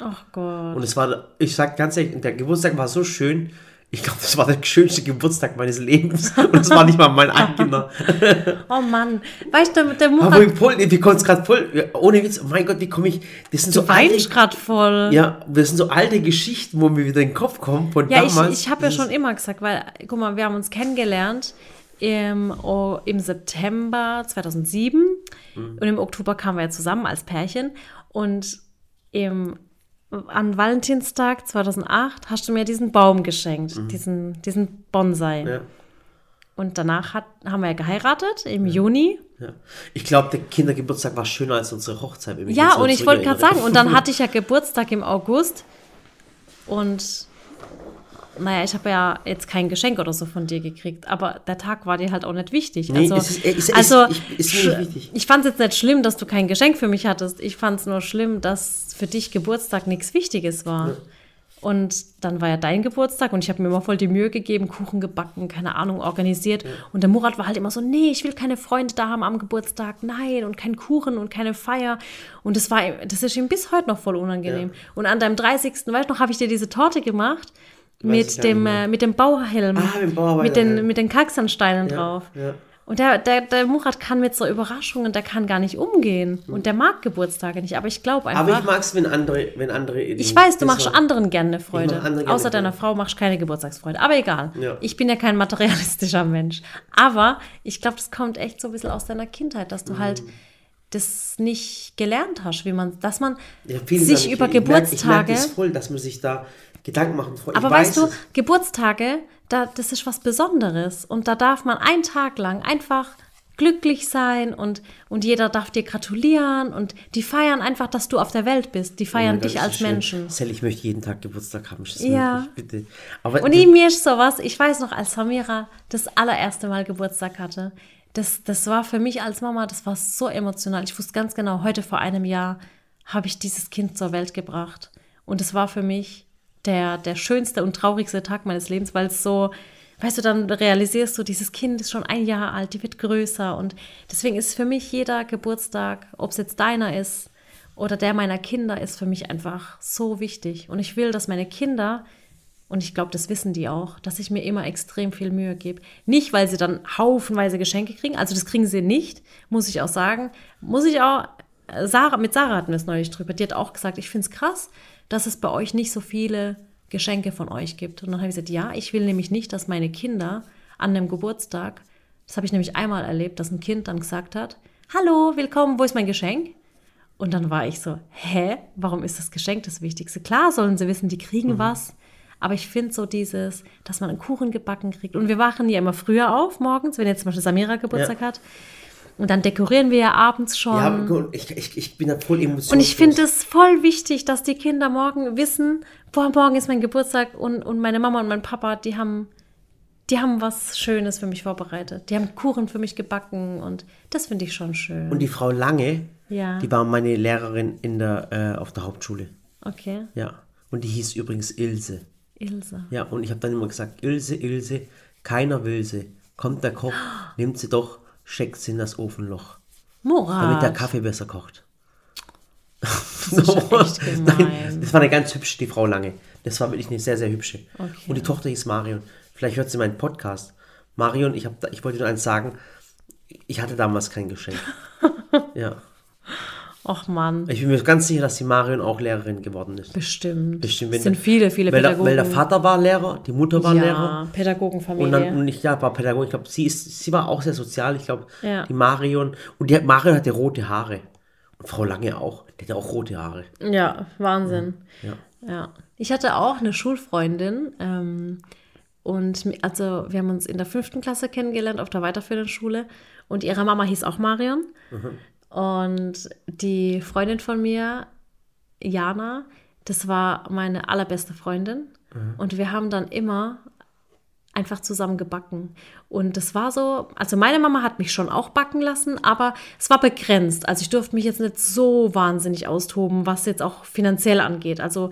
Ach Gott. Und es war, ich sag ganz ehrlich, der Geburtstag war so schön. Ich glaube, das war der schönste Geburtstag meines Lebens. Und das war nicht mal mein eigener. oh Mann. Weißt du, mit der Mutter. Aber voll, wir kommen es gerade voll. Ohne Witz, oh mein Gott, wie komme ich. Das sind du so alte. gerade voll. Ja, das sind so alte Geschichten, wo mir wieder in den Kopf kommen von ja, damals. Ich, ich habe ja schon immer gesagt, weil, guck mal, wir haben uns kennengelernt im, oh, im September 2007 mhm. und im Oktober kamen wir ja zusammen als Pärchen und im an Valentinstag 2008 hast du mir diesen Baum geschenkt, mhm. diesen, diesen Bonsai. Ja. Und danach hat, haben wir ja geheiratet im ja. Juni. Ja. Ich glaube, der Kindergeburtstag war schöner als unsere Hochzeit. Ja, und ich wollte gerade sagen, und dann hatte ich ja Geburtstag im August. Und naja, ich habe ja jetzt kein Geschenk oder so von dir gekriegt, aber der Tag war dir halt auch nicht wichtig. Nee, also, ist, ist, also ist, ist nicht wichtig. ich fand es jetzt nicht schlimm, dass du kein Geschenk für mich hattest. Ich fand es nur schlimm, dass für dich Geburtstag nichts Wichtiges war. Ja. Und dann war ja dein Geburtstag und ich habe mir immer voll die Mühe gegeben, Kuchen gebacken, keine Ahnung, organisiert. Ja. Und der Murat war halt immer so, nee, ich will keine Freunde da haben am Geburtstag, nein, und kein Kuchen und keine Feier. Und das war, das ist ihm bis heute noch voll unangenehm. Ja. Und an deinem 30. weißt du noch, habe ich dir diese Torte gemacht mit dem, äh, mit dem Bauhelm. Ah, mit, dem mit den, mit den Kalksandsteinen ja, drauf. Ja. Und der, der, der Murat kann mit so Überraschungen, der kann gar nicht umgehen. Mhm. Und der mag Geburtstage nicht. Aber ich glaube einfach. Aber ich mag es, wenn andere, wenn andere. Ich weiß, du machst anderen gerne Freude. Gerne Außer deiner. Frau machst du keine Geburtstagsfreude. Aber egal. Ja. Ich bin ja kein materialistischer Mensch. Aber ich glaube, das kommt echt so ein bisschen aus deiner Kindheit, dass du mhm. halt das nicht gelernt hast, wie man, dass man ja, sich über Geburtstage. Ich merke das voll, dass man sich da Gedanken machen. Ich Aber weißt du, es. Geburtstage, da, das ist was Besonderes. Und da darf man einen Tag lang einfach glücklich sein und, und jeder darf dir gratulieren und die feiern einfach, dass du auf der Welt bist. Die feiern oh dich als Menschen. Sally, ich möchte jeden Tag Geburtstag haben. Ja. Möglich, bitte. Aber und in mir ist sowas, ich weiß noch, als Samira das allererste Mal Geburtstag hatte, das, das war für mich als Mama, das war so emotional. Ich wusste ganz genau, heute vor einem Jahr habe ich dieses Kind zur Welt gebracht. Und es war für mich der, der schönste und traurigste Tag meines Lebens, weil es so, weißt du, dann realisierst du, dieses Kind ist schon ein Jahr alt, die wird größer und deswegen ist für mich jeder Geburtstag, ob es jetzt deiner ist oder der meiner Kinder, ist für mich einfach so wichtig. Und ich will, dass meine Kinder, und ich glaube, das wissen die auch, dass ich mir immer extrem viel Mühe gebe. Nicht, weil sie dann haufenweise Geschenke kriegen, also das kriegen sie nicht, muss ich auch sagen. Muss ich auch, Sarah, mit Sarah hatten wir es neulich drüber, die hat auch gesagt, ich finde es krass, dass es bei euch nicht so viele Geschenke von euch gibt. Und dann habe ich gesagt, ja, ich will nämlich nicht, dass meine Kinder an dem Geburtstag, das habe ich nämlich einmal erlebt, dass ein Kind dann gesagt hat, hallo, willkommen, wo ist mein Geschenk? Und dann war ich so, hä, warum ist das Geschenk das Wichtigste? Klar sollen sie wissen, die kriegen mhm. was. Aber ich finde so dieses, dass man einen Kuchen gebacken kriegt. Und wir wachen ja immer früher auf morgens, wenn jetzt zum Beispiel Samira Geburtstag ja. hat. Und dann dekorieren wir ja abends schon. Ja, ich, ich, ich bin da voll emotionslos. Und ich finde es voll wichtig, dass die Kinder morgen wissen, boah, morgen ist mein Geburtstag und, und meine Mama und mein Papa, die haben, die haben was Schönes für mich vorbereitet. Die haben Kuchen für mich gebacken und das finde ich schon schön. Und die Frau Lange, ja. die war meine Lehrerin in der, äh, auf der Hauptschule. Okay. Ja. Und die hieß übrigens Ilse. Ilse. Ja, und ich habe dann immer gesagt, Ilse, Ilse, keiner will sie. Kommt der Koch, nimmt sie doch steckt sie in das Ofenloch. Morat. Damit der Kaffee besser kocht. Das, ist ja. Nein, das war eine ganz hübsche, die Frau Lange. Das war wirklich eine sehr, sehr hübsche. Okay. Und die Tochter hieß Marion. Vielleicht hört sie meinen Podcast. Marion, ich, hab, ich wollte nur eins sagen. Ich hatte damals kein Geschenk. ja. Och Mann. Ich bin mir ganz sicher, dass die Marion auch Lehrerin geworden ist. Bestimmt. Bestimmt. Es sind viele, viele weil Pädagogen. Der, weil der Vater war Lehrer, die Mutter war ja, Lehrer. Pädagogenfamilie. Und dann, und ich, ja, war Pädagogin. Ich glaube, sie ist, sie war auch sehr sozial. Ich glaube, ja. die Marion. Und die Marion hatte rote Haare. Und Frau Lange auch. Die hatte auch rote Haare. Ja, Wahnsinn. Ja. ja. Ich hatte auch eine Schulfreundin, ähm, Und also wir haben uns in der fünften Klasse kennengelernt auf der weiterführenden Schule. Und ihre Mama hieß auch Marion. Und die Freundin von mir, Jana, das war meine allerbeste Freundin. Und wir haben dann immer einfach zusammen gebacken. Und das war so, also meine Mama hat mich schon auch backen lassen, aber es war begrenzt. Also ich durfte mich jetzt nicht so wahnsinnig austoben, was jetzt auch finanziell angeht. Also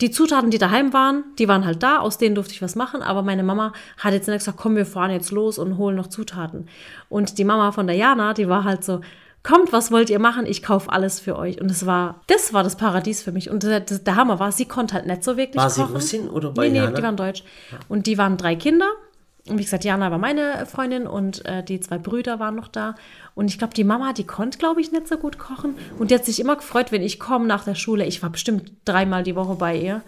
die Zutaten, die daheim waren, die waren halt da, aus denen durfte ich was machen, aber meine Mama hat jetzt nicht gesagt, komm, wir fahren jetzt los und holen noch Zutaten. Und die Mama von der Jana, die war halt so, kommt, was wollt ihr machen? Ich kaufe alles für euch. Und es war, das war das Paradies für mich. Und der, der, Hammer war, sie konnte halt nicht so wirklich War sie kochen. Russin oder bei Nee, nee, die waren deutsch. Und die waren drei Kinder. Und wie gesagt, Jana war meine Freundin und äh, die zwei Brüder waren noch da. Und ich glaube, die Mama, die konnte, glaube ich, nicht so gut kochen. Und die hat sich immer gefreut, wenn ich komme nach der Schule. Ich war bestimmt dreimal die Woche bei ihr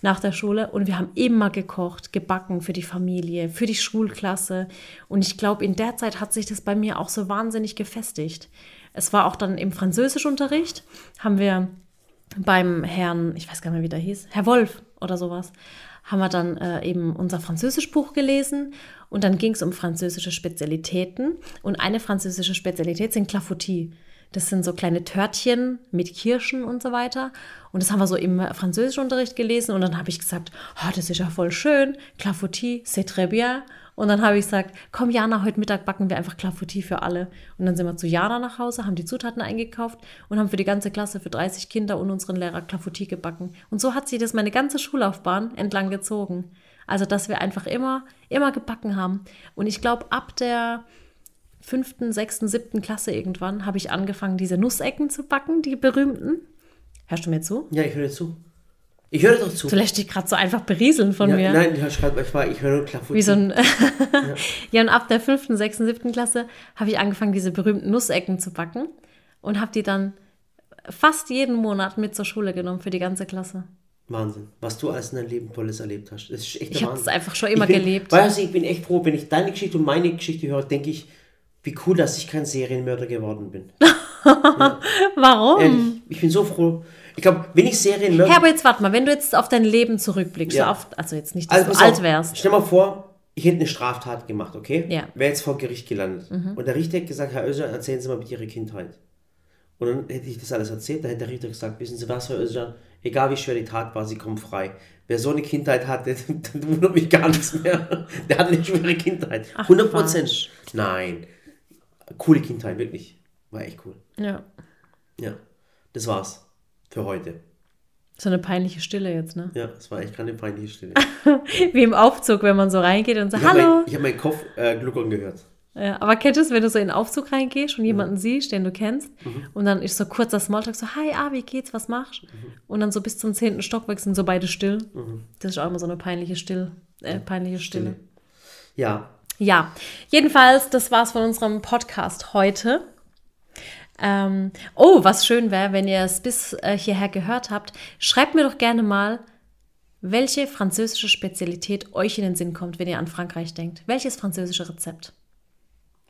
nach der Schule. Und wir haben immer gekocht, gebacken für die Familie, für die Schulklasse. Und ich glaube, in der Zeit hat sich das bei mir auch so wahnsinnig gefestigt. Es war auch dann im Französischunterricht, haben wir beim Herrn, ich weiß gar nicht mehr, wie der hieß, Herr Wolf oder sowas, haben wir dann äh, eben unser Französischbuch gelesen und dann ging es um französische Spezialitäten und eine französische Spezialität sind Clafoutis. Das sind so kleine Törtchen mit Kirschen und so weiter. Und das haben wir so im Französischunterricht gelesen. Und dann habe ich gesagt, oh, das ist ja voll schön. Clafoutis, c'est très bien. Und dann habe ich gesagt, komm Jana, heute Mittag backen wir einfach Clafoutis für alle. Und dann sind wir zu Jana nach Hause, haben die Zutaten eingekauft und haben für die ganze Klasse, für 30 Kinder und unseren Lehrer Clafoutis gebacken. Und so hat sich das meine ganze Schullaufbahn entlang gezogen. Also, dass wir einfach immer, immer gebacken haben. Und ich glaube, ab der fünften, sechsten, siebten Klasse irgendwann habe ich angefangen, diese Nussecken zu backen, die berühmten. Hörst du mir zu? Ja, ich höre zu. Ich höre doch zu. Du lässt dich gerade so einfach berieseln von Ja, mir. nein, ich, hör grad- ich, höre nur klar Wie so ein ja. und ab der fünften, sechsten, siebten Klasse habe ich angefangen, diese berühmten Nussecken zu backen und habe die dann fast jeden Monat mit zur Schule genommen für die ganze Klasse. Wahnsinn, was du alles in deinem Leben Tolles erlebt hast. Das ist echt Ich habe das einfach schon immer ich bin, gelebt. Weißt du, ich bin echt froh, wenn ich deine Geschichte und meine Geschichte höre, denke ich, wie cool, dass ich kein Serienmörder geworden bin. Warum? Ehrlich, ich bin so froh. Ich glaube, wenn ich Serienmörder... Ja, aber jetzt warte mal, wenn du jetzt auf dein Leben zurückblickst, Ja. so auf, also jetzt nicht, dass Also, du alt auf, wärst. Stell mal vor, ich hätte eine Straftat gemacht, okay? Ja. Mhm. Wäre jetzt vor Gericht gelandet. Und der Richter hätte gesagt, Herr Özcan, erzählen Sie mal bitte Ihre Kindheit. Und dann hätte ich das alles erzählt, dann hätte der Richter gesagt, wissen Sie was, Herr Özcan, egal wie schwer die Tat war, Sie kommen frei. Wer so eine Kindheit hatte, dann wundert mich gar nichts mehr. Der hat eine schwere Kindheit. 100 Prozent. Nein. Coole Kindheit, wirklich. War echt cool. Ja. Ja. Das war's. Für heute. So eine peinliche Stille jetzt, ne? Ja, das war echt keine peinliche Stille. Wie im Aufzug, wenn man so reingeht und sagt, Ich habe hallo. mein, ich hab meinen Kopf äh, gluckern gehört. Ja, aber kennst du es, wenn du so in den Aufzug reingehst und jemanden siehst, den du kennst, Mhm. und dann ist so kurzer Smalltalk, so, hi, ah, wie geht's, was machst? Mhm. Und dann so bis zum zehnten Stockwerk sind so beide still. Das ist auch immer so eine peinliche Still, äh, peinliche Stille. Ja, Ja, jedenfalls, das war's von unserem Podcast heute. Ähm, oh, was schön wäre, wenn ihr es bis äh, hierher gehört habt, schreibt mir doch gerne mal, welche französische Spezialität euch in den Sinn kommt, wenn ihr an Frankreich denkt. Welches französische Rezept?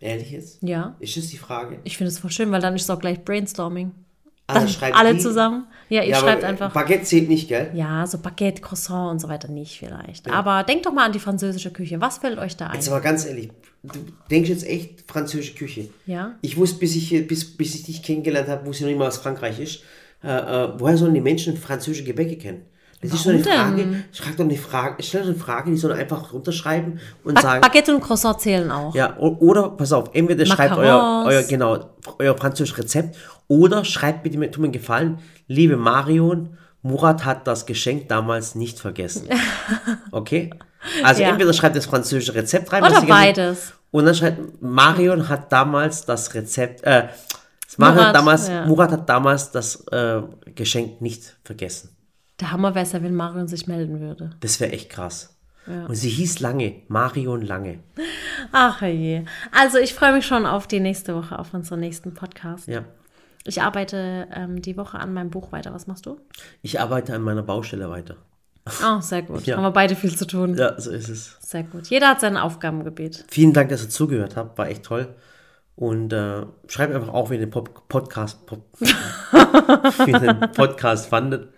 ehrlich jetzt? Ja. Ist das die Frage? Ich finde es voll schön, weil dann ist es auch gleich Brainstorming. Ah, schreibt alle die- zusammen. Ja, ihr Ja, schreibt aber einfach. Baguette zählt nicht, gell? Ja, so Baguette, Croissant und so weiter nicht vielleicht. Aber denkt doch mal an die französische Küche. Was fällt euch da ein? Jetzt aber ganz ehrlich, du denkst jetzt echt französische Küche. Ja. Ich wusste, bis ich, bis, bis ich dich kennengelernt habe, wusste ich noch nicht mal, was Frankreich ist. Äh, äh, woher sollen die Menschen französische Gebäcke kennen? Das ist so eine Warum Frage. denn? Frag doch eine Frage. Stell doch eine Frage, die sollen einfach runterschreiben und Ba sagen. Baguette und Croissant zählen auch. Ja, oder, pass auf, entweder schreibt euer, Macarons. euer, genau, euer französisches Rezept oder schreibt bitte, mir- tut mir einen Gefallen, liebe Marion, Murat hat das Geschenk damals nicht vergessen. Okay? Also Ja. entweder schreibt das französische Rezept rein. Oder beides. Und dann schreibt, Marion hat damals das Rezept, äh, Marion Murat, hat damals, ja. Murat hat damals das äh, Geschenk nicht vergessen. Der Hammer wäre es ja, wenn Marion sich melden würde. Das wäre echt krass. Und sie hieß Lange, Marion Lange. Ach je. Also ich freue mich schon auf die nächste Woche, auf unseren nächsten Podcast. Ja. Ich arbeite ähm, die Woche an meinem Buch weiter. Was machst du? Ich arbeite an meiner Baustelle weiter. Oh, sehr gut. Ja. Haben wir beide viel zu tun. Ja, so ist es. Sehr gut. Jeder hat sein Aufgabengebiet. Vielen Dank, dass ihr zugehört habt. War echt toll. Und äh, schreibt einfach auch, wie ihr den Pop Podcast, Pop wie ihr den Podcast fandet.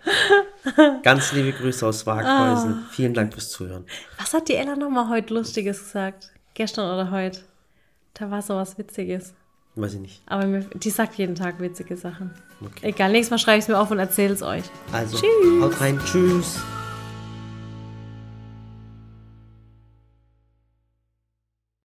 Ganz liebe Grüße aus Waghäusen. Vielen Dank fürs Zuhören. Was hat die Ella nochmal heute Lustiges gesagt? Gestern oder heute? Da war so was Witziges. Weiß ich nicht. Aber mir, die sagt jeden Tag witzige Sachen. Egal, nächstes Mal schreibe ich es mir auf und erzähle es euch. Also, Tschüss. haut rein. Tschüss.